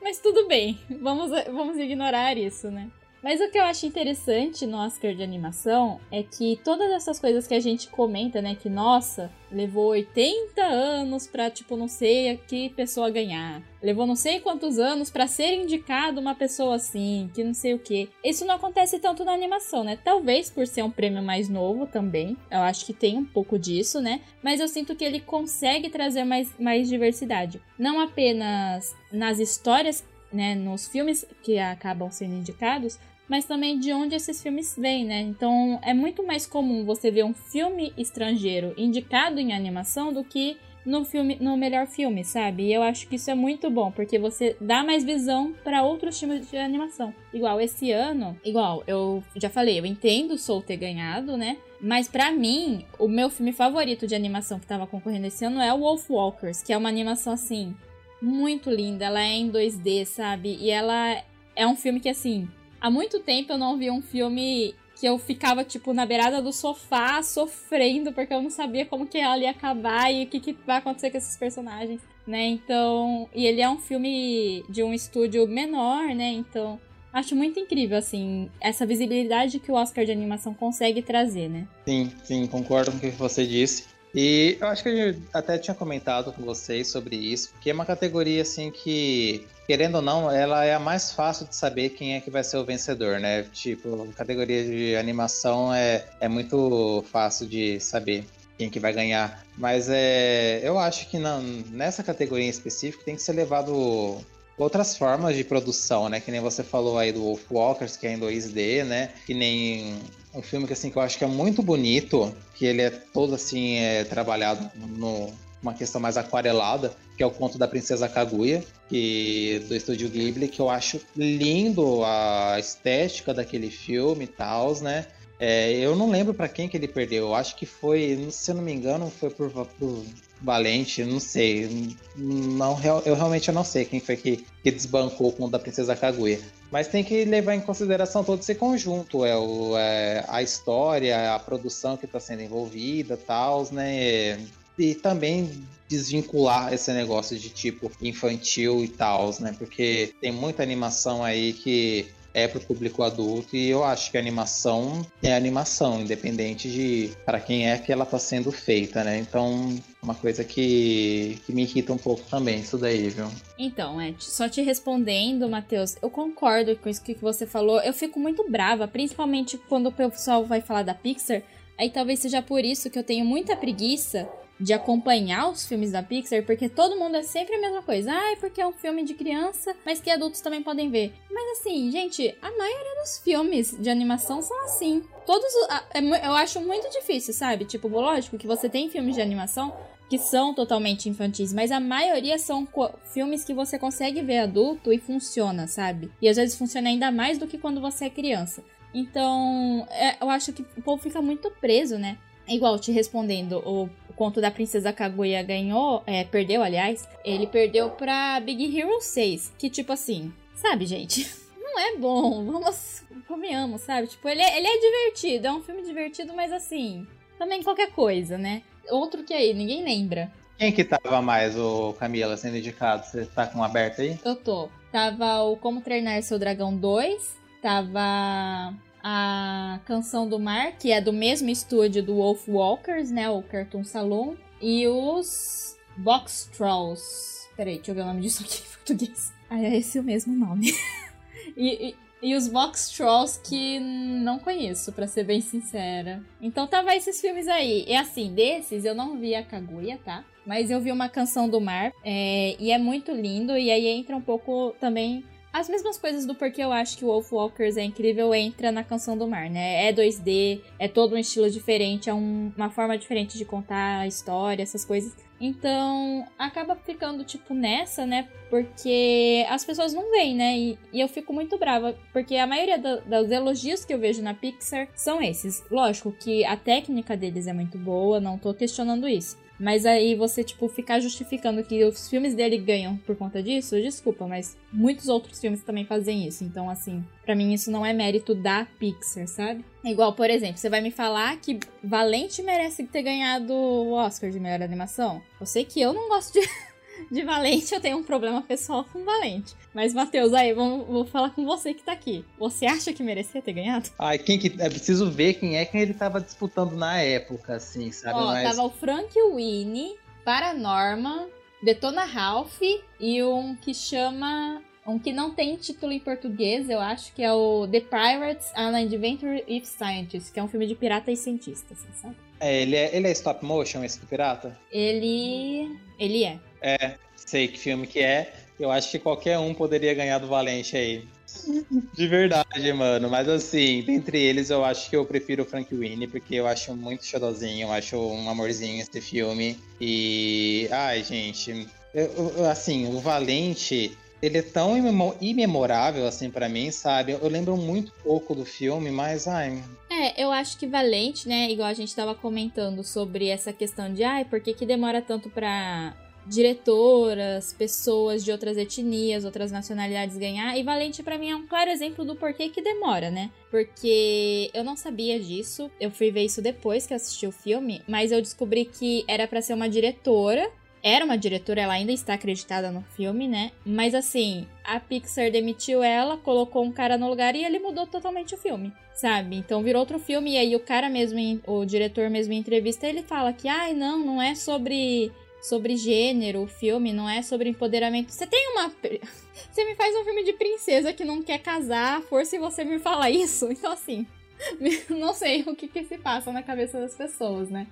Mas tudo bem, vamos, vamos ignorar isso, né? Mas o que eu acho interessante no Oscar de animação é que todas essas coisas que a gente comenta, né, que nossa, levou 80 anos pra, tipo, não sei que pessoa ganhar. Levou não sei quantos anos para ser indicado uma pessoa assim, que não sei o que. Isso não acontece tanto na animação, né? Talvez por ser um prêmio mais novo também. Eu acho que tem um pouco disso, né? Mas eu sinto que ele consegue trazer mais, mais diversidade. Não apenas nas histórias né, nos filmes que acabam sendo indicados, mas também de onde esses filmes vêm, né? Então é muito mais comum você ver um filme estrangeiro indicado em animação do que no filme, no melhor filme, sabe? E eu acho que isso é muito bom, porque você dá mais visão para outros filmes de animação. Igual esse ano, igual eu já falei, eu entendo o Soul ter ganhado, né? Mas para mim, o meu filme favorito de animação que tava concorrendo esse ano é o Wolf Walkers, que é uma animação assim muito linda. Ela é em 2D, sabe? E ela é um filme que assim, Há muito tempo eu não vi um filme que eu ficava, tipo, na beirada do sofá, sofrendo, porque eu não sabia como que ela ia acabar e o que, que vai acontecer com esses personagens, né? Então. E ele é um filme de um estúdio menor, né? Então. Acho muito incrível, assim, essa visibilidade que o Oscar de animação consegue trazer, né? Sim, sim, concordo com o que você disse. E eu acho que eu até tinha comentado com vocês sobre isso, porque é uma categoria assim que, querendo ou não, ela é a mais fácil de saber quem é que vai ser o vencedor, né? Tipo, categoria de animação é, é muito fácil de saber quem que vai ganhar. Mas é, eu acho que não, nessa categoria em específico tem que ser levado outras formas de produção, né? Que nem você falou aí do Wolf Walkers, que é em 2D, né? Que nem um filme que assim que eu acho que é muito bonito, que ele é todo assim é, trabalhado no uma questão mais aquarelada, que é o conto da princesa Kaguya, que do estúdio Ghibli, que eu acho lindo a estética daquele filme e tal, né? É, eu não lembro para quem que ele perdeu. Eu acho que foi, se eu não me engano, foi por, por Valente, não sei. Não, eu realmente não sei quem foi que, que desbancou com o da Princesa Kaguya. Mas tem que levar em consideração todo esse conjunto, é, o, é a história, a produção que está sendo envolvida, tal, né? E também desvincular esse negócio de tipo infantil e tal, né? Porque tem muita animação aí que é para o público adulto e eu acho que a animação é animação, independente de para quem é que ela está sendo feita, né? Então, uma coisa que, que me irrita um pouco também, isso daí, viu? Então, é, só te respondendo, Matheus, eu concordo com isso que você falou. Eu fico muito brava, principalmente quando o pessoal vai falar da Pixar. Aí talvez seja por isso que eu tenho muita preguiça de acompanhar os filmes da Pixar, porque todo mundo é sempre a mesma coisa. Ah, é porque é um filme de criança, mas que adultos também podem ver. Mas assim, gente, a maioria dos filmes de animação são assim. Todos. É eu acho muito difícil, sabe? Tipo, lógico que você tem filmes de animação que são totalmente infantis, mas a maioria são filmes que você consegue ver adulto e funciona, sabe? E às vezes funciona ainda mais do que quando você é criança. Então, é, eu acho que o povo fica muito preso, né? Igual te respondendo, o conto da Princesa Kaguya ganhou, é, perdeu, aliás, ele perdeu pra Big Hero 6. Que tipo assim, sabe, gente? [laughs] Não é bom, vamos, convenhamos, sabe? Tipo, ele é, ele é divertido, é um filme divertido, mas assim, também qualquer coisa, né? Outro que aí, ninguém lembra. Quem que tava mais, o Camila, sendo indicado? Você tá com aberto aí? Eu tô. Tava o Como Treinar Seu Dragão 2, tava a Canção do Mar, que é do mesmo estúdio do Wolf Walkers, né? O Cartoon Saloon. E os Box Trolls. Peraí, deixa eu ver o nome disso aqui em português. Ah, é esse o mesmo nome. [laughs] e, e, e, os Box Trolls que não conheço, para ser bem sincera. Então tava esses filmes aí. E assim, desses eu não vi a Kaguya, tá? Mas eu vi uma canção do mar. É, e é muito lindo. E aí entra um pouco também as mesmas coisas do porquê eu acho que o Wolf Walkers é incrível entra na Canção do Mar, né? É 2D, é todo um estilo diferente, é um, uma forma diferente de contar a história, essas coisas. Então, acaba ficando, tipo, nessa, né? Porque as pessoas não veem, né? E, e eu fico muito brava, porque a maioria do, dos elogios que eu vejo na Pixar são esses. Lógico que a técnica deles é muito boa, não tô questionando isso. Mas aí você, tipo, ficar justificando que os filmes dele ganham por conta disso, desculpa, mas muitos outros filmes também fazem isso. Então, assim, para mim isso não é mérito da Pixar, sabe? Igual, por exemplo, você vai me falar que Valente merece ter ganhado o Oscar de melhor animação? Eu sei que eu não gosto de. [laughs] de Valente, eu tenho um problema pessoal com Valente. Mas, Matheus, aí, vamos, vou falar com você que tá aqui. Você acha que merecia ter ganhado? Ai, quem que. É preciso ver quem é que ele tava disputando na época, assim, sabe? Ó, Mas... tava o Frank Winnie, Paranorman, Detona Ralph e um que chama. Um que não tem título em português, eu acho, que é o The Pirates and Adventure with Scientists, que é um filme de pirata e cientista, assim, sabe? É, ele é, ele é stop motion, esse do pirata? Ele. Ele é. É, sei que filme que é. Eu acho que qualquer um poderia ganhar do Valente aí. [laughs] De verdade, mano. Mas assim, dentre eles eu acho que eu prefiro o Frank Winnie, porque eu acho muito chodozinho, eu acho um amorzinho esse filme. E. Ai, gente. Eu, eu, assim, o Valente. Ele é tão imemorável assim para mim, sabe? Eu lembro muito pouco do filme, mas ai. É, eu acho que Valente, né? Igual a gente tava comentando sobre essa questão de ai, por que, que demora tanto pra diretoras, pessoas de outras etnias, outras nacionalidades ganhar. E Valente para mim é um claro exemplo do porquê que demora, né? Porque eu não sabia disso. Eu fui ver isso depois que assisti o filme, mas eu descobri que era para ser uma diretora era uma diretora, ela ainda está acreditada no filme, né? Mas assim, a Pixar demitiu ela, colocou um cara no lugar e ele mudou totalmente o filme, sabe? Então virou outro filme e aí o cara mesmo, o diretor mesmo em entrevista, ele fala que, ai, não, não é sobre sobre gênero, o filme não é sobre empoderamento. Você tem uma [laughs] você me faz um filme de princesa que não quer casar, força e você me fala isso. [laughs] Então assim, [laughs] não sei o que que se passa na cabeça das pessoas, né?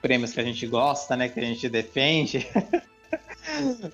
prêmios que a gente gosta, né? Que a gente defende.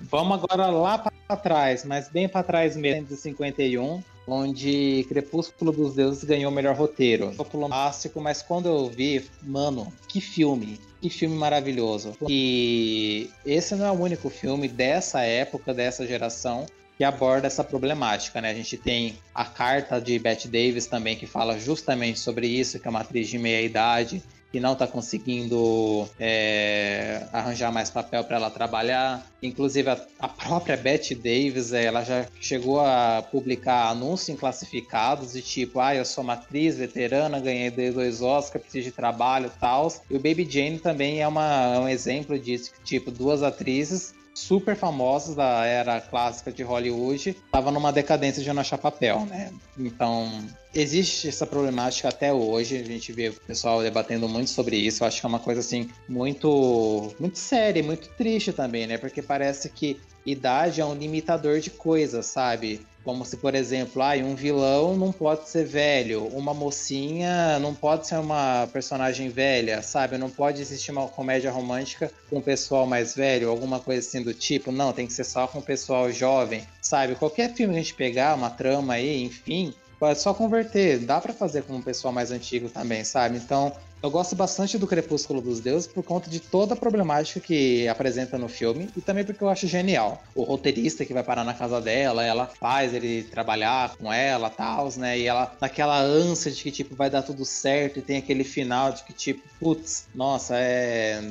Vamos agora lá para trás, mas bem para trás mesmo, de 51, onde Crepúsculo dos Deuses ganhou o melhor roteiro. Clássico, mas quando eu vi, mano, que filme! Que filme maravilhoso. E esse não é o único filme dessa época, dessa geração, que aborda essa problemática, né? A gente tem a carta de Bette Davis também que fala justamente sobre isso, que é uma atriz de meia idade que não está conseguindo é, arranjar mais papel para ela trabalhar. Inclusive, a, a, própria Bette Davis, é, ela já chegou a publicar anúncios em classificados de tipo, ah, eu sou uma atriz veterana, ganhei dois Oscars, preciso de trabalho e tal. E o Baby Jane também é uma, um exemplo disso, tipo, duas atrizes super famosos da era clássica de Hollywood estavam numa decadência de não achar papel, né? Então, existe essa problemática até hoje, a gente vê o pessoal debatendo muito sobre isso, eu acho que é uma coisa assim muito muito séria, muito triste também, né? Porque parece que idade é um limitador de coisas, sabe? Como se, por exemplo, ah, um vilão não pode ser velho, uma mocinha não pode ser uma personagem velha, sabe? Não pode existir uma comédia romântica com o pessoal mais velho, alguma coisa assim do tipo. Não, tem que ser só com o pessoal jovem, sabe? Qualquer filme que a gente pegar, uma trama aí, enfim, pode só converter. Dá para fazer com o pessoal mais antigo também, sabe? Então, eu gosto bastante do Crepúsculo dos Deuses por conta de toda a problemática que apresenta no filme e também porque eu acho genial. O roteirista que vai parar na casa dela, ela faz ele trabalhar com ela, tal, né? E ela naquela ânsia de que tipo vai dar tudo certo e tem aquele final de que tipo, putz, nossa, é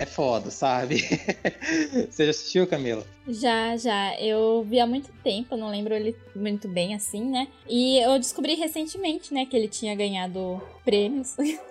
é foda, sabe? [laughs] Você já assistiu, Camila? Já, já. Eu vi há muito tempo, não lembro ele muito bem assim, né? E eu descobri recentemente, né, que ele tinha ganhado prêmios. [laughs]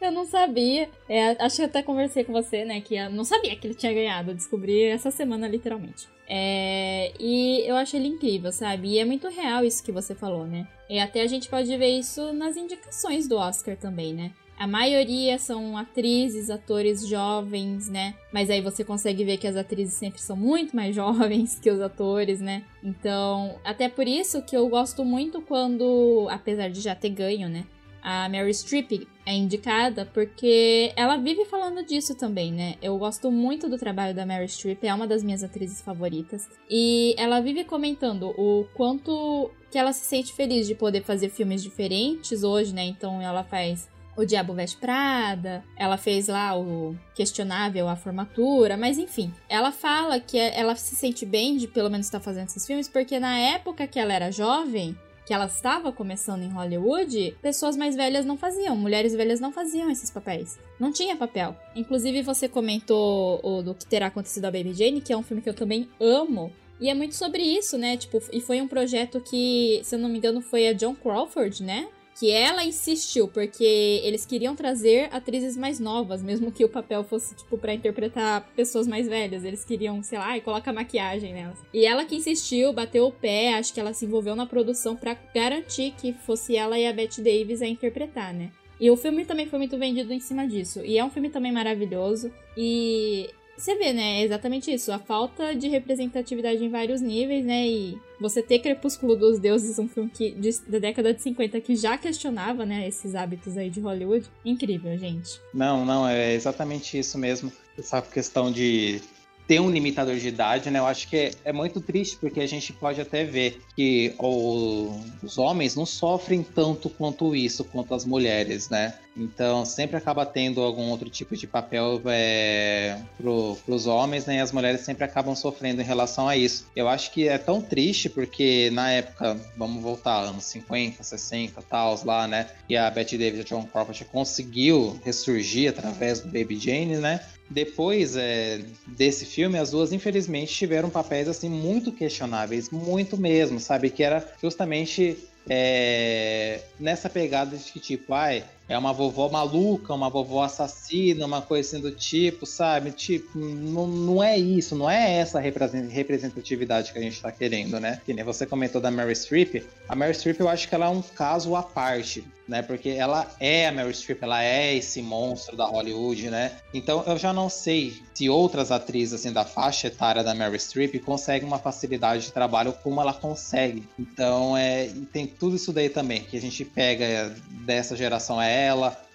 Eu não sabia. É, acho que até conversei com você, né? Que eu não sabia que ele tinha ganhado. Eu descobri essa semana, literalmente. É, e eu acho ele incrível, sabe? E é muito real isso que você falou, né? E até a gente pode ver isso nas indicações do Oscar também, né? A maioria são atrizes, atores jovens, né? Mas aí você consegue ver que as atrizes sempre são muito mais [laughs] jovens que os atores, né? Então, até por isso que eu gosto muito quando, apesar de já ter ganho, né? a Mary Streep é indicada porque ela vive falando disso também, né? Eu gosto muito do trabalho da Mary Streep, é uma das minhas atrizes favoritas. E ela vive comentando o quanto que ela se sente feliz de poder fazer filmes diferentes hoje, né? Então ela faz o Diabo Veste Prada, ela fez lá o questionável a formatura, mas enfim, ela fala que ela se sente bem de pelo menos estar fazendo esses filmes porque na época que ela era jovem, que ela estava começando em Hollywood, pessoas mais velhas não faziam, mulheres velhas não faziam esses papéis. Não tinha papel. Inclusive, você comentou o do que terá acontecido a Baby Jane, que é um filme que eu também amo. E é muito sobre isso, né? Tipo, e foi um projeto que, se eu não me engano, foi a John Crawford, né? Que ela insistiu, porque eles queriam trazer atrizes mais novas, mesmo que o papel fosse, tipo, para interpretar pessoas mais velhas. Eles queriam, sei lá, e coloca maquiagem nelas. E ela que insistiu, bateu o pé, acho que ela se envolveu na produção para garantir que fosse ela e a Bette Davis a interpretar, né? E o filme também foi muito vendido em cima disso. E é um filme também maravilhoso. E você vê, né? É exatamente isso. A falta de representatividade em vários níveis, né? E você ter Crepúsculo dos Deuses, um filme que, de, da década de 50 que já questionava, né, esses hábitos aí de Hollywood. Incrível, gente. Não, não, é exatamente isso mesmo. Essa questão de ter um limitador de idade, né? Eu acho que é, é muito triste porque a gente pode até ver que o, os homens não sofrem tanto quanto isso, quanto as mulheres, né? Então sempre acaba tendo algum outro tipo de papel é, para os homens, né? E as mulheres sempre acabam sofrendo em relação a isso. Eu acho que é tão triste porque na época, vamos voltar, anos 50, 60, tal, lá, né? E a Betty Davis e a John Crawford conseguiu ressurgir através do Baby Jane, né? Depois é, desse filme, as duas infelizmente tiveram papéis assim muito questionáveis, muito mesmo, sabe? Que era justamente é, nessa pegada de que, tipo, ai, é uma vovó maluca, uma vovó assassina, uma coisa assim do tipo, sabe? Tipo, não, não é isso, não é essa representatividade que a gente tá querendo, né? Que nem você comentou da Mary Streep. A Mary Streep eu acho que ela é um caso à parte, né? Porque ela é a Mary Streep, ela é esse monstro da Hollywood, né? Então eu já não sei se outras atrizes assim da faixa etária da Mary Streep conseguem uma facilidade de trabalho como ela consegue. Então é, tem tudo isso daí também que a gente pega dessa geração é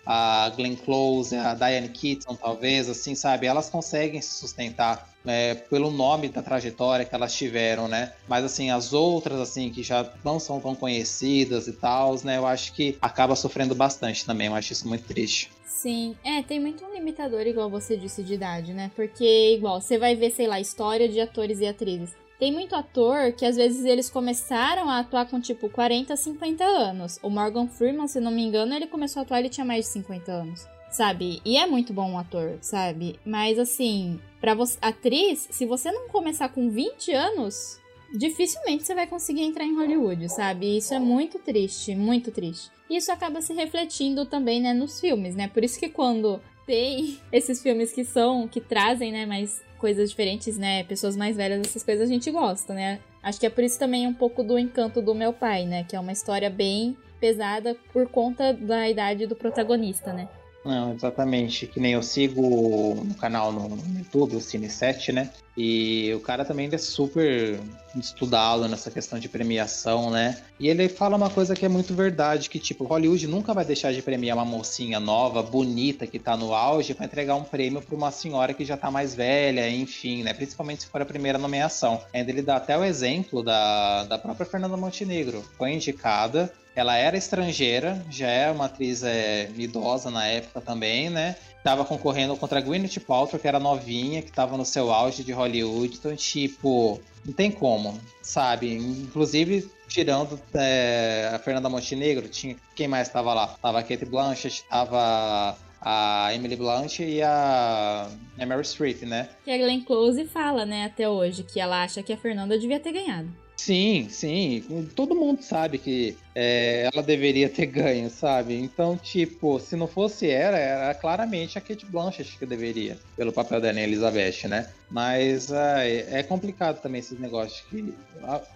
a Glenn Close, a Diane Keaton, talvez, assim, sabe? Elas conseguem se sustentar é, pelo nome da trajetória que elas tiveram, né? Mas, assim, as outras, assim, que já não são tão conhecidas e tal, né? Eu acho que acaba sofrendo bastante também. Eu acho isso muito triste. Sim, é, tem muito um limitador, igual você disse, de idade, né? Porque, igual, você vai ver, sei lá, história de atores e atrizes. Tem muito ator que às vezes eles começaram a atuar com tipo 40, 50 anos. O Morgan Freeman, se não me engano, ele começou a atuar, ele tinha mais de 50 anos. Sabe? E é muito bom um ator, sabe? Mas assim, para você atriz, se você não começar com 20 anos, dificilmente você vai conseguir entrar em Hollywood, sabe? Isso é muito triste, muito triste. Isso acaba se refletindo também, né, nos filmes, né? Por isso que quando tem [laughs] esses filmes que são, que trazem, né, mais coisas diferentes, né? Pessoas mais velhas, essas coisas a gente gosta, né? Acho que é por isso também um pouco do encanto do meu pai, né? Que é uma história bem pesada por conta da idade do protagonista, né? Não, exatamente. Que nem eu sigo no canal no YouTube, o Cine7, né? E o cara também é super estudado nessa questão de premiação, né? E ele fala uma coisa que é muito verdade, que tipo, Hollywood nunca vai deixar de premiar uma mocinha nova, bonita, que tá no auge, para entregar um prêmio para uma senhora que já tá mais velha, enfim, né? Principalmente se for a primeira nomeação. Ainda ele dá até o exemplo da, da própria Fernanda Montenegro. Foi indicada, ela era estrangeira, já é uma atriz é, idosa na época também, né? Tava concorrendo contra a Gwyneth Paltrow, que era novinha, que tava no seu auge de Hollywood. Então, tipo, não tem como, sabe? Inclusive, tirando é, a Fernanda Montenegro, tinha quem mais tava lá? Tava a Kate Blanchett, tava a Emily Blunt e a, a Mary Streep, né? Que a Glenn Close fala, né, até hoje, que ela acha que a Fernanda devia ter ganhado. Sim, sim. Todo mundo sabe que é, ela deveria ter ganho, sabe? Então, tipo, se não fosse ela, era claramente a Kate Blanchett que deveria, pelo papel da Ana Elizabeth, né? Mas é, é complicado também esses negócios. Que,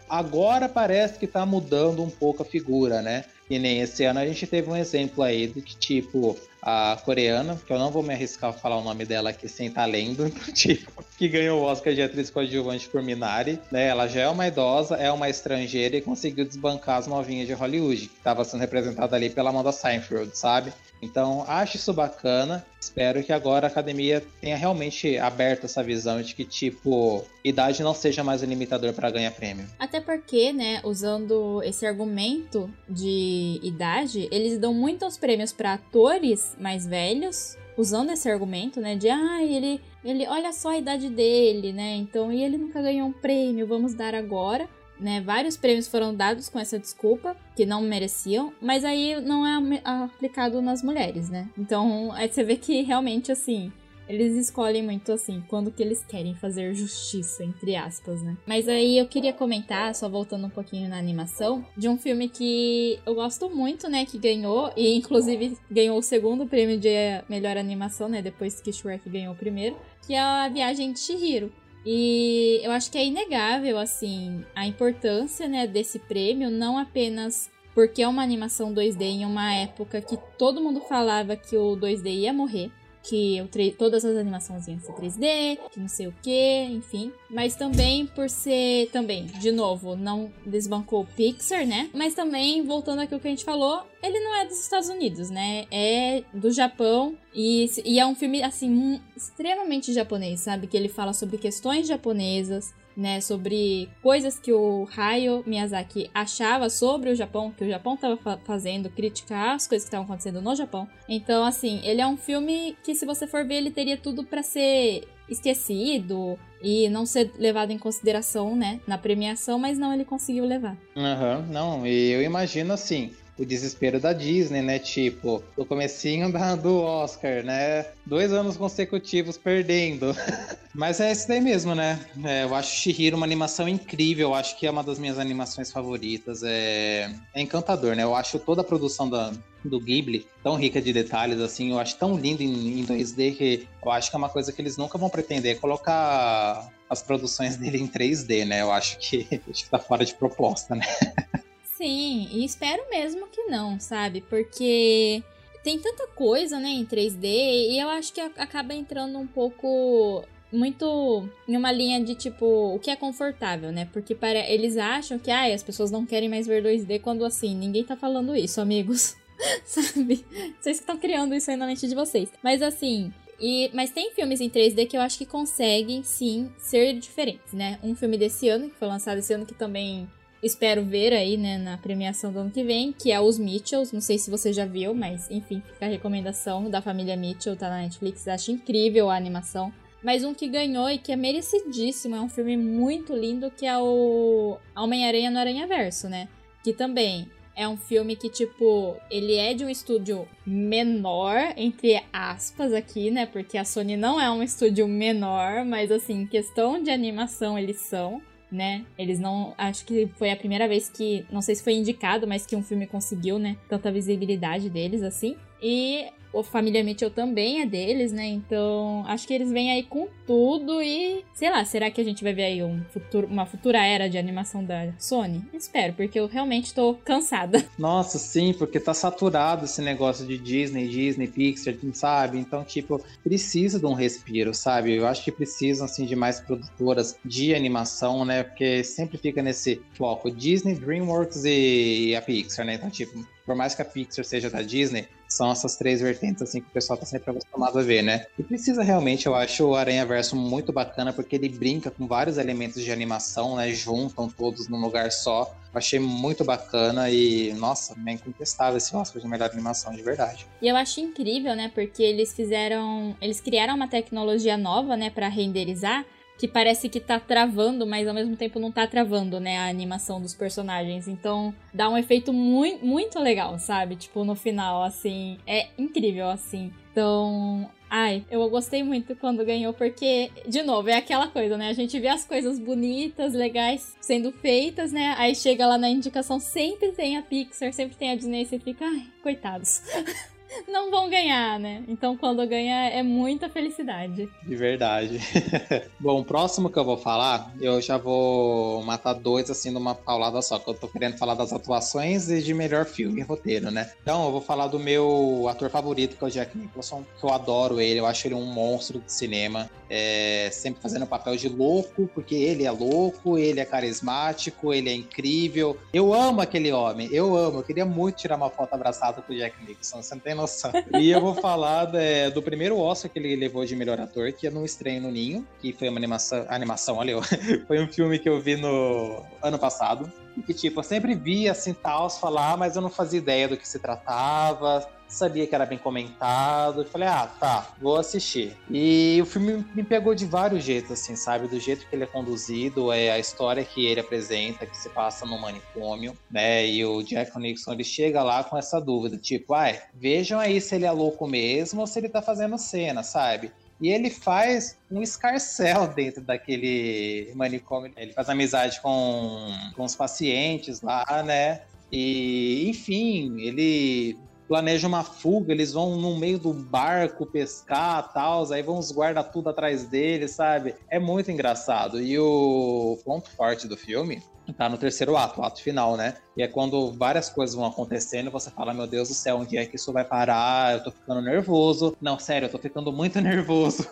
agora parece que tá mudando um pouco a figura, né? E nem esse ano a gente teve um exemplo aí de que, tipo, a coreana, que eu não vou me arriscar a falar o nome dela aqui sem estar tá lendo, [laughs] tipo, que ganhou o Oscar de atriz coadjuvante por Minari, né? Ela já é uma idosa, é uma estrangeira e conseguiu desbancar as novinhas de Hollywood, que estava sendo representada ali pela Amanda Seinfeld, sabe? Então, acho isso bacana. Espero que agora a academia tenha realmente aberto essa visão de que, tipo, idade não seja mais o limitador para ganhar prêmio. Até porque, né, usando esse argumento de idade, eles dão muitos prêmios para atores mais velhos, usando esse argumento, né, de ah, ele, ele, olha só a idade dele, né, então, e ele nunca ganhou um prêmio, vamos dar agora né? Vários prêmios foram dados com essa desculpa, que não mereciam, mas aí não é aplicado nas mulheres, né? Então, aí você vê que realmente, assim, eles escolhem muito assim, quando que eles querem fazer justiça, entre aspas, né? Mas aí eu queria comentar, só voltando um pouquinho na animação, de um filme que eu gosto muito, né? Que ganhou, e inclusive ganhou o segundo prêmio de melhor animação, né? Depois que Shrek ganhou o primeiro, que é a Viagem de Chihiro. E eu acho que é inegável, assim, a importância, né, desse prêmio, não apenas porque é uma animação 2D em uma época que todo mundo falava que o 2D ia morrer, que todas as animações ser 3D, que não sei o que, enfim. Mas também por ser, também, de novo, não desbancou o Pixar, né? Mas também, voltando aqui ao que a gente falou, ele não é dos Estados Unidos, né? É do Japão e, e é um filme, assim, extremamente japonês, sabe? Que ele fala sobre questões japonesas, né, sobre coisas que o Hayao Miyazaki achava sobre o Japão, que o Japão estava fa fazendo, criticar as coisas que estavam acontecendo no Japão. Então, assim, ele é um filme que, se você for ver, ele teria tudo para ser esquecido e não ser levado em consideração, né, na premiação, mas não, ele conseguiu levar. Aham, uhum, não, e eu imagino assim, o desespero da Disney, né? Tipo, o comecinho do Oscar, né? Dois anos consecutivos perdendo. [laughs] Mas é isso daí mesmo, né? É, eu acho Shihiro uma animação incrível. Eu acho que é uma das minhas animações favoritas. É, é encantador, né? Eu acho toda a produção da, do Ghibli tão rica de detalhes, assim. Eu acho tão lindo em, em 2D que eu acho que é uma coisa que eles nunca vão pretender colocar as produções dele em 3D, né? Eu acho que, [laughs] acho que tá fora de proposta, né? [laughs] Sim, e espero mesmo que não, sabe? Porque tem tanta coisa, né, em 3D, e eu acho que acaba entrando um pouco muito em uma linha de tipo o que é confortável, né? Porque para eles acham que ah, as pessoas não querem mais ver 2D quando assim, ninguém tá falando isso, amigos. [laughs] Sabe? Vocês que estão criando isso aí na mente de vocês. Mas assim, e, mas tem filmes em 3D que eu acho que conseguem sim ser diferentes, né? Um filme desse ano, que foi lançado esse ano, que também espero ver aí, né, na premiação do ano que vem, que é Os Mitchells. Não sei se você já viu, mas enfim, fica a recomendação da família Mitchell, tá na Netflix. Acho incrível a animação. Mas um que ganhou e que é merecidíssimo, é um filme muito lindo, que é o Homem-Aranha no Aranha Verso, né? Que também é um filme que, tipo, ele é de um estúdio menor, entre aspas, aqui, né? Porque a Sony não é um estúdio menor, mas assim, questão de animação eles são né? Eles não. Acho que foi a primeira vez que. Não sei se foi indicado, mas que um filme conseguiu, né? Tanta visibilidade deles assim. E o Família Mitchell também é deles, né? Então, acho que eles vêm aí com tudo e, sei lá, será que a gente vai ver aí um futuro, uma futura era de animação da Sony? Espero, porque eu realmente tô cansada. [laughs] Nossa, sim, porque tá saturado esse negócio de Disney, Disney, Pixar, sabe? Então, tipo, precisa de um respiro, sabe? Eu acho que precisam, assim, de mais produtoras de animação, né? Porque sempre fica nesse foco Disney, DreamWorks e a Pixar, né? Então, tipo, por mais que a Pixar seja da Disney, são essas três vertentes assim que o pessoal tá sempre acostumado a ver, né? E precisa realmente, eu acho o Aranha Verso muito bacana porque ele brinca com vários elementos de animação, né? Juntam todos num lugar só. achei muito bacana e, nossa, é incontestável esse Oscar de melhor animação, de verdade. E eu acho incrível, né? Porque eles fizeram. Eles criaram uma tecnologia nova, né, para renderizar que parece que tá travando, mas ao mesmo tempo não tá travando, né, a animação dos personagens. Então, dá um efeito muito, muito legal, sabe? Tipo, no final, assim, é incrível, assim. Então, ai, eu gostei muito quando ganhou, porque, de novo, é aquela coisa, né? A gente vê as coisas bonitas, legais sendo feitas, né? Aí chega lá na indicação, sempre tem a Pixar, sempre tem a Disney, você fica, ai, coitados. [laughs] não vão ganhar, né? Então quando ganha é muita felicidade. De verdade. [laughs] Bom, o próximo que eu vou falar, eu já vou matar dois assim numa paulada só, que eu tô querendo falar das atuações e de melhor filme e roteiro, né? Então eu vou falar do meu ator favorito, que é o Jack Nicholson, que eu adoro ele, eu acho ele um monstro de cinema, é, sempre fazendo papel de louco, porque ele é louco, ele é carismático, ele é incrível. Eu amo aquele homem, eu amo, eu queria muito tirar uma foto abraçada com o Jack Nicholson, você não tem noção. E eu vou falar é, do primeiro Oscar que ele levou de melhor ator, que é no Estranho no Ninho, que foi uma animação, animação olha, [laughs] foi um filme que eu vi no ano passado. E que, tipo, eu sempre via assim, tal, falar, mas eu não fazia ideia do que se tratava sabia que era bem comentado. Falei, ah, tá, vou assistir. E o filme me pegou de vários jeitos, assim, sabe? Do jeito que ele é conduzido, é a história que ele apresenta, que se passa no manicômio, né? E o Jack Nixon, ele chega lá com essa dúvida, tipo, ai, vejam aí se ele é louco mesmo ou se ele tá fazendo cena, sabe? E ele faz um escarcel [laughs] dentro daquele manicômio. Ele faz amizade com, com os pacientes lá, né? E, enfim, ele planeja uma fuga, eles vão no meio do barco pescar tal, aí vão os guarda tudo atrás deles, sabe? É muito engraçado. E o ponto forte do filme tá no terceiro ato, o ato final, né? E é quando várias coisas vão acontecendo, você fala, meu Deus do céu, onde é que isso vai parar? Eu tô ficando nervoso. Não, sério, eu tô ficando muito [laughs] nervoso.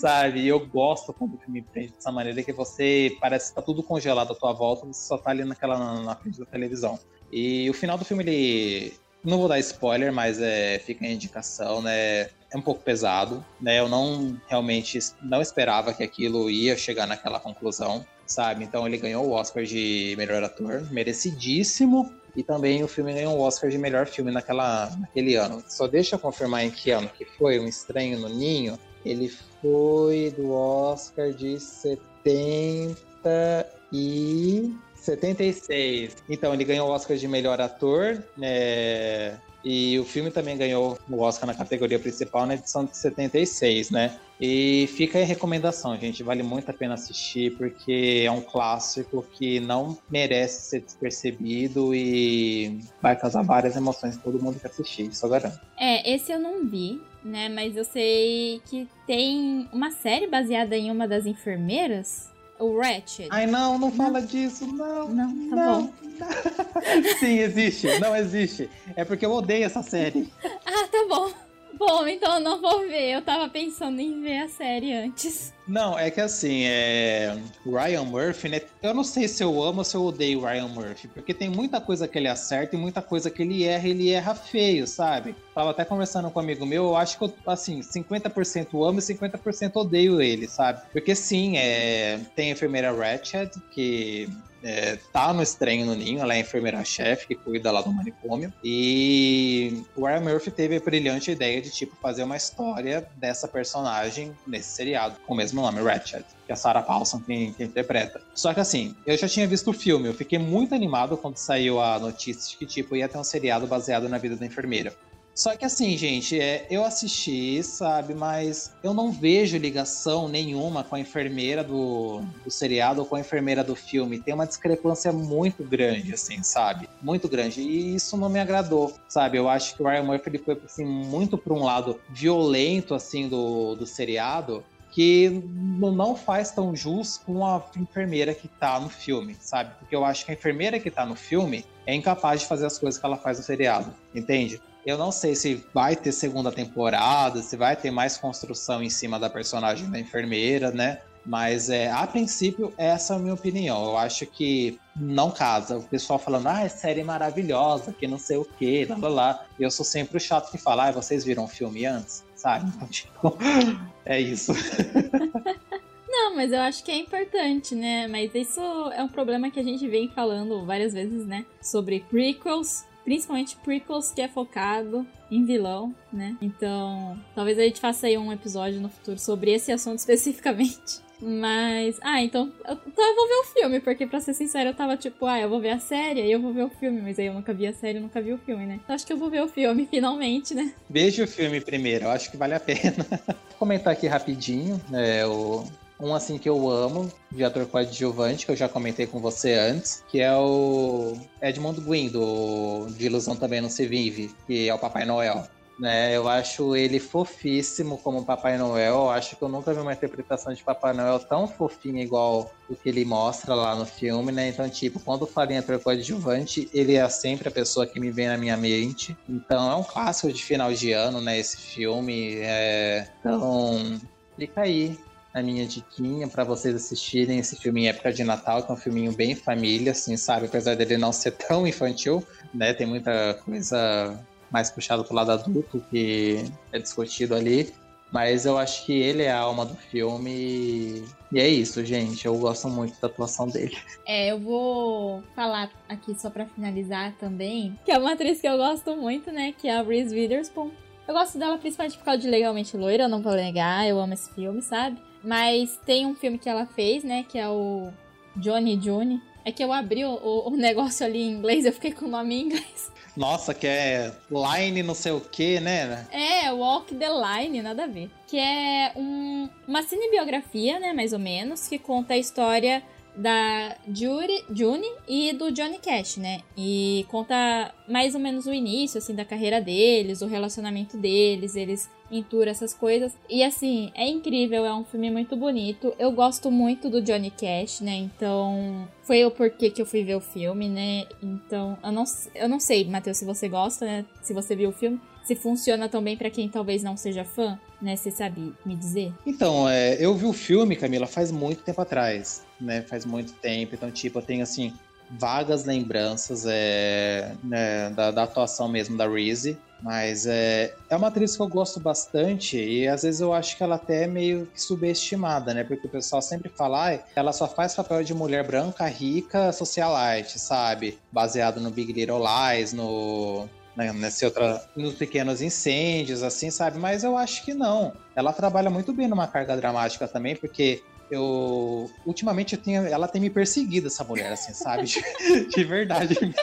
sabe? E eu gosto quando o filme prende dessa maneira que você parece que tá tudo congelado à tua volta, você só tá ali naquela na frente da televisão. E o final do filme ele Não vou dar spoiler, mas é, fica a indicação, né? É um pouco pesado, né? Eu não realmente não esperava que aquilo ia chegar naquela conclusão, sabe? Então ele ganhou o Oscar de melhor ator, merecidíssimo. E também o filme ganhou o Oscar de melhor filme naquela, naquele ano. Só deixa eu confirmar em que ano que foi, Um Estranho no Ninho. Ele foi do Oscar de 70 e 76. Então, ele ganhou o Oscar de melhor ator, né? E o filme também ganhou o Oscar na categoria principal na edição de 76, né? E fica a recomendação, gente. Vale muito a pena assistir, porque é um clássico que não merece ser despercebido e vai causar várias emoções em todo mundo que assistir, eu garanto. É, esse eu não vi, né? Mas eu sei que tem uma série baseada em uma das enfermeiras. O Ratchet. Ai, não, não fala disso, não. Não, tá não. bom. [laughs] Sim, existe. Não existe. É porque eu odeio essa série. [laughs] Ah, tá bom. Bom, então eu não vou ver. Eu tava pensando em ver a série antes. Não, é que assim, é. Ryan Murphy, né? Eu não sei se eu amo ou se eu odeio Ryan Murphy, porque tem muita coisa que ele acerta e muita coisa que ele erra, ele erra feio, sabe? Tava até conversando com um amigo meu, eu acho que eu, assim, 50% amo e 50% odeio ele, sabe? Porque sim, é... tem a enfermeira Ratchet, que é, tá no estranho no ninho, ela é enfermeira-chefe que cuida lá do manicômio. E o Ryan Murphy teve a brilhante ideia de, tipo, fazer uma história dessa personagem nesse seriado, com o mesmo nome, Ratchet, que a Sarah Paulson que, que interpreta. Só que assim, eu já tinha visto o filme, eu fiquei muito animado quando saiu a notícia de que, tipo, ia ter um seriado baseado na vida da enfermeira. Só que assim, gente, é, eu assisti, sabe, mas eu não vejo ligação nenhuma com a enfermeira do, do seriado ou com a enfermeira do filme. Tem uma discrepância muito grande, assim, sabe? Muito grande. E isso não me agradou, sabe? Eu acho que o Ryan Murphy ele foi, assim, muito para um lado violento, assim, do, do seriado que não faz tão jus com a enfermeira que tá no filme, sabe? Porque eu acho que a enfermeira que tá no filme é incapaz de fazer as coisas que ela faz no seriado, entende? Eu não sei se vai ter segunda temporada, se vai ter mais construção em cima da personagem da enfermeira, né? Mas é, a princípio, essa é a minha opinião. Eu acho que não casa. O pessoal falando, ah, é série maravilhosa, que não sei o que, lá, lá, lá. Eu sou sempre o chato que fala, ah, vocês viram o filme antes? Sabe? [laughs] Então, tipo, é isso. [laughs] Não, mas eu acho que é importante, né? Mas isso é um problema que a gente vem falando várias vezes, né? Sobre prequels principalmente prequels que é focado em vilão, né? Então, talvez a gente faça aí um episódio no futuro sobre esse assunto [laughs] especificamente. Mas, ah, então, eu, então eu vou ver o filme, porque pra ser sincero, eu tava tipo, ah, eu vou ver a série, aí eu vou ver o filme, mas aí eu nunca vi a série, eu nunca vi o filme, né? Então acho que eu vou ver o filme, [laughs] finalmente, né? Veja o filme primeiro, eu acho que vale a pena. vou comentar aqui rapidinho, né, o, um assim que eu amo, de ator coadjuvante, que eu já comentei com você antes, que é o Edmund Gwyn, do De Ilusão Também Não Se Vive, que é o Papai Noel. Né, eu acho ele fofíssimo como Papai Noel. Eu acho que eu nunca vi uma interpretação de Papai Noel tão fofinha igual o que ele mostra lá no filme, né? Então, tipo, quando falo em ator coadjuvante, ele é sempre a pessoa que me vem na minha mente. Então, é um clássico de final de ano, né? Esse filme. É... Então, fica aí a minha diquinha para vocês assistirem esse filme em época de Natal, que é um filminho bem família, assim, sabe? Apesar dele não ser tão infantil, né? Tem muita coisa mais puxada pro lado adulto que é discutido ali. Mas eu acho que ele é a alma do filme. E é isso, gente. Eu gosto muito da atuação dele. É, eu vou falar aqui só para finalizar também, que é uma atriz que eu gosto muito, né? Que é a Reese Witherspoon. Eu gosto dela principalmente por causa de Legalmente Loira, eu não vou negar, eu amo esse filme, sabe? Mas tem um filme que ela fez, né? Que é o Johnny June. É que eu abri o, o, negócio ali em inglês, eu fiquei com o nome em inglês. Nossa, que é Line não sei o que, né? É, Walk the Line, nada a ver. Que é um, uma cinebiografia, né, mais ou menos, que conta a história da Judy, June e do Johnny Cash, né? E conta mais ou menos o início, assim, da carreira deles, o relacionamento deles, eles em tour, essas coisas. E assim, é incrível, é um filme muito bonito. Eu gosto muito do Johnny Cash, né? Então, foi o porquê que eu fui ver o filme, né? Então, eu não, eu não sei, Matheus, se você gosta, né? Se você viu o filme se funciona também para quem talvez não seja fã, né? Você sabe me dizer? Então, é, eu vi o filme, Camila, faz muito tempo atrás, né? Faz muito tempo. Então, tipo, eu tenho assim vagas lembranças é, né, da, da, atuação mesmo da Reese. Mas é, é uma atriz que eu gosto bastante e às vezes eu acho que ela até é meio que subestimada, né? Porque o pessoal sempre fala, ah, ela só faz papel de mulher branca, rica, socialite, sabe? Baseado no Big Little Lies, no né, nesse outra, nos pequenos incêndios, assim, sabe? Mas eu acho que não. Ela trabalha muito bem numa carga dramática também, porque eu ultimamente eu tenho, ela tem me perseguido essa mulher, assim, sabe? De, de verdade mesmo.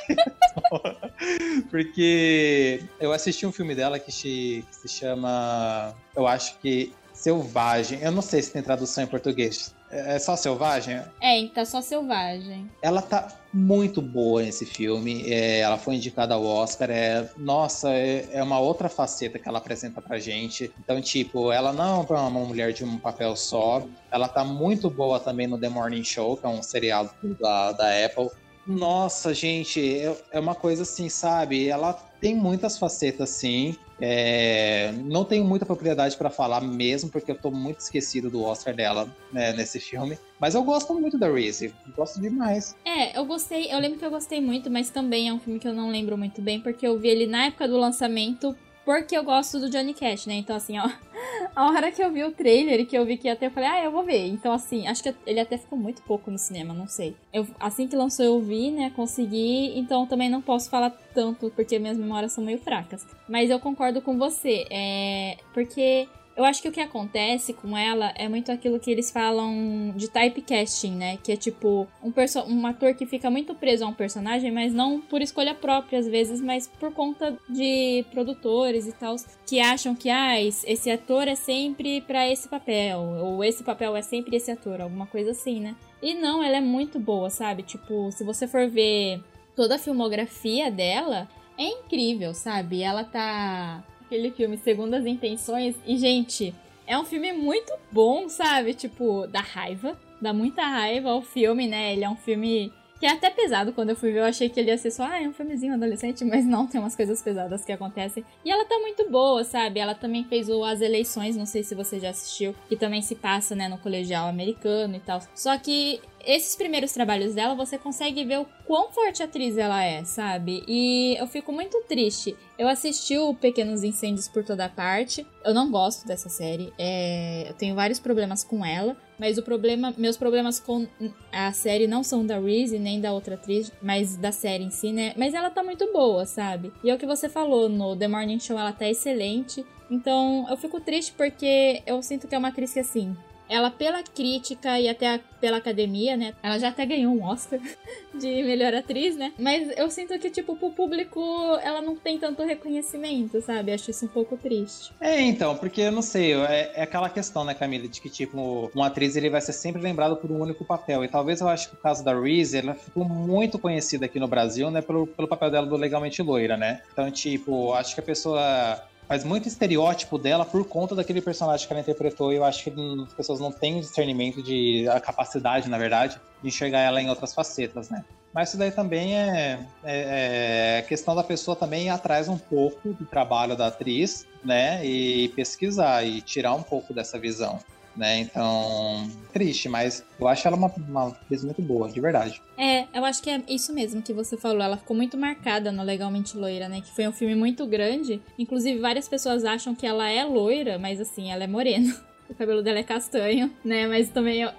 Porque eu assisti um filme dela que se, que se chama, eu acho que Selvagem. Eu não sei se tem tradução em português. É, é só Selvagem? É, tá só Selvagem. Ela tá muito boa nesse filme. É, ela foi indicada ao Oscar. É, nossa, é, é, uma outra faceta que ela apresenta pra gente. Então, tipo, ela não é uma mulher de um papel só. Ela tá muito boa também no The Morning Show, que é um seriado da, da Apple. Nossa, gente, é, é uma coisa assim, sabe? Ela tem muitas facetas, sim. É, não tenho muita propriedade para falar mesmo, porque eu tô muito esquecido do Oscar dela né, nesse filme. Mas eu gosto muito da Reese, gosto demais. É, eu gostei, eu lembro que eu gostei muito, mas também é um filme que eu não lembro muito bem, porque eu vi ele na época do lançamento porque eu gosto do Johnny Cash, né? Então, assim, ó. [laughs] A hora que eu vi o trailer e que eu vi que ia ter, eu falei, ah, eu vou ver. Então, assim, acho que ele até ficou muito pouco no cinema, não sei. Eu, assim que lançou, eu vi, né? Consegui. Então, também não posso falar tanto, porque minhas memórias são meio fracas. Mas eu concordo com você. É. Porque eu acho que o que acontece com ela é muito aquilo que eles falam de typecasting, né? Que é tipo um, um ator que fica muito preso a um personagem, mas não por escolha própria às vezes, mas por conta de produtores e tal, que acham que ah, esse ator é sempre para esse papel, ou esse papel é sempre esse ator, alguma coisa assim, né? E não, ela é muito boa, sabe? Tipo, se você for ver toda a filmografia dela, é incrível, sabe? Ela tá aquele filme Segundas Intenções. E, gente, é um filme muito bom, sabe? Tipo, dá raiva. Dá muita raiva ao filme, né? Ele é um filme que é até pesado. Quando eu fui ver, eu achei que ele ia ser só, ah, é um filmezinho adolescente, [laughs] mas não, tem umas coisas pesadas que acontecem. E ela tá muito boa, sabe? Ela também fez o As Eleições, não sei se você já assistiu, que também se passa, né, no colegial americano e tal. Só que esses primeiros trabalhos dela, você consegue ver o quão forte atriz ela é, sabe? E eu fico muito triste. Eu assisti o Pequenos Incêndios por toda parte. Eu não gosto dessa série. É... Eu tenho vários problemas com ela. Mas o problema, meus problemas com a série não são da Reese nem da outra atriz, mas da série em si, né? Mas ela tá muito boa, sabe? E é o que você falou no The Morning Show, ela tá excelente. Então eu fico triste porque eu sinto que é uma atriz que assim, ela, pela crítica e até a, pela academia, né? Ela já até ganhou um Oscar [laughs] de melhor atriz, né? Mas eu sinto que, tipo, pro público ela não tem tanto reconhecimento, sabe? Acho isso um pouco triste. É, então, porque eu não sei, é, é aquela questão, né, Camila, de que, tipo, uma atriz ele vai ser sempre lembrado por um único papel. E talvez eu acho que o caso da Reese, ela ficou muito conhecida aqui no Brasil, né, pelo, pelo papel dela do Legalmente Loira, né? Então, tipo, acho que a pessoa faz muito estereótipo dela por conta daquele personagem que ela interpretou. E eu acho que as pessoas não têm discernimento de a capacidade, na verdade, de enxergar ela em outras facetas, né? Mas isso daí também é, é, é questão da pessoa também ir atrás um pouco do trabalho da atriz, né? E pesquisar e tirar um pouco dessa visão né? Então, triste, mas eu acho ela uma, uma atriz muito boa, de verdade. É, eu acho que é isso mesmo que você falou. Ela ficou muito marcada no Legalmente Loira, né? Que foi um filme muito grande. Inclusive, várias pessoas acham que ela é loira, mas assim, ela é morena. [laughs] O cabelo dela é castanho, né? Mas também eu,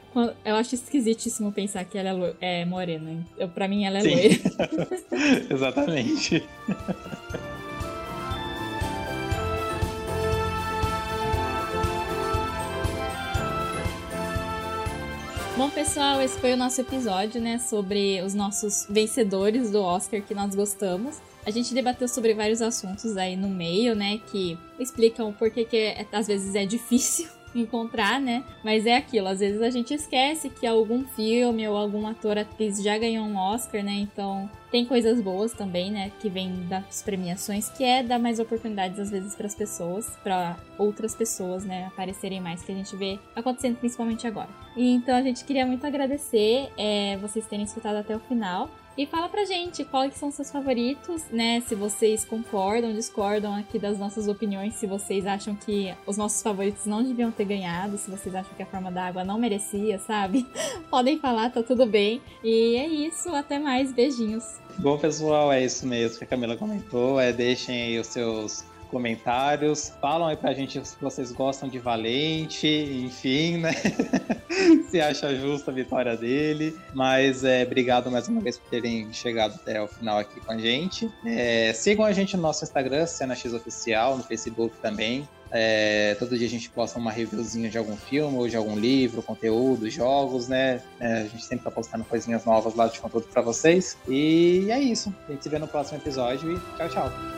eu acho esquisitíssimo pensar que ela é, é morena. Eu, pra mim, ela é Sim. loira. [laughs] Exatamente. [laughs] Bom, pessoal, esse foi o nosso episódio, né, sobre os nossos vencedores do Oscar que nós gostamos. A gente debateu sobre vários assuntos aí no meio, né, que explicam por que, que é, às vezes é difícil encontrar, né? Mas é aquilo, às vezes a gente esquece que algum filme ou algum ator, atriz já ganhou um Oscar, né? Então tem coisas boas também, né? Que vem das premiações, que é dar mais oportunidades às vezes para as pessoas, para outras pessoas, né? Aparecerem mais, que a gente vê acontecendo principalmente agora. E então a gente queria muito agradecer é, vocês terem escutado até o final. E fala pra gente quais são seus favoritos, né? Se vocês concordam, discordam aqui das nossas opiniões, se vocês acham que os nossos favoritos não deviam ter ganhado, se vocês acham que a forma da água não merecia, sabe? [laughs] Podem falar, tá tudo bem. E é isso, até mais, beijinhos. Bom, pessoal, é isso mesmo que a Camila comentou. É, deixem aí os seus comentários. Falam aí pra gente se vocês gostam de Valente, enfim, né? [laughs] se acha justa a vitória dele. Mas é, obrigado mais uma vez por terem chegado até o final aqui com a gente. É, sigam a gente no nosso Instagram, Cena X Oficial, no Facebook também. É, todo dia a gente posta uma reviewzinha de algum filme ou de algum livro, conteúdo, jogos, né? É, a gente sempre tá postando coisinhas novas lá de conteúdo para vocês. E é isso. A gente se vê no próximo episódio e tchau, tchau.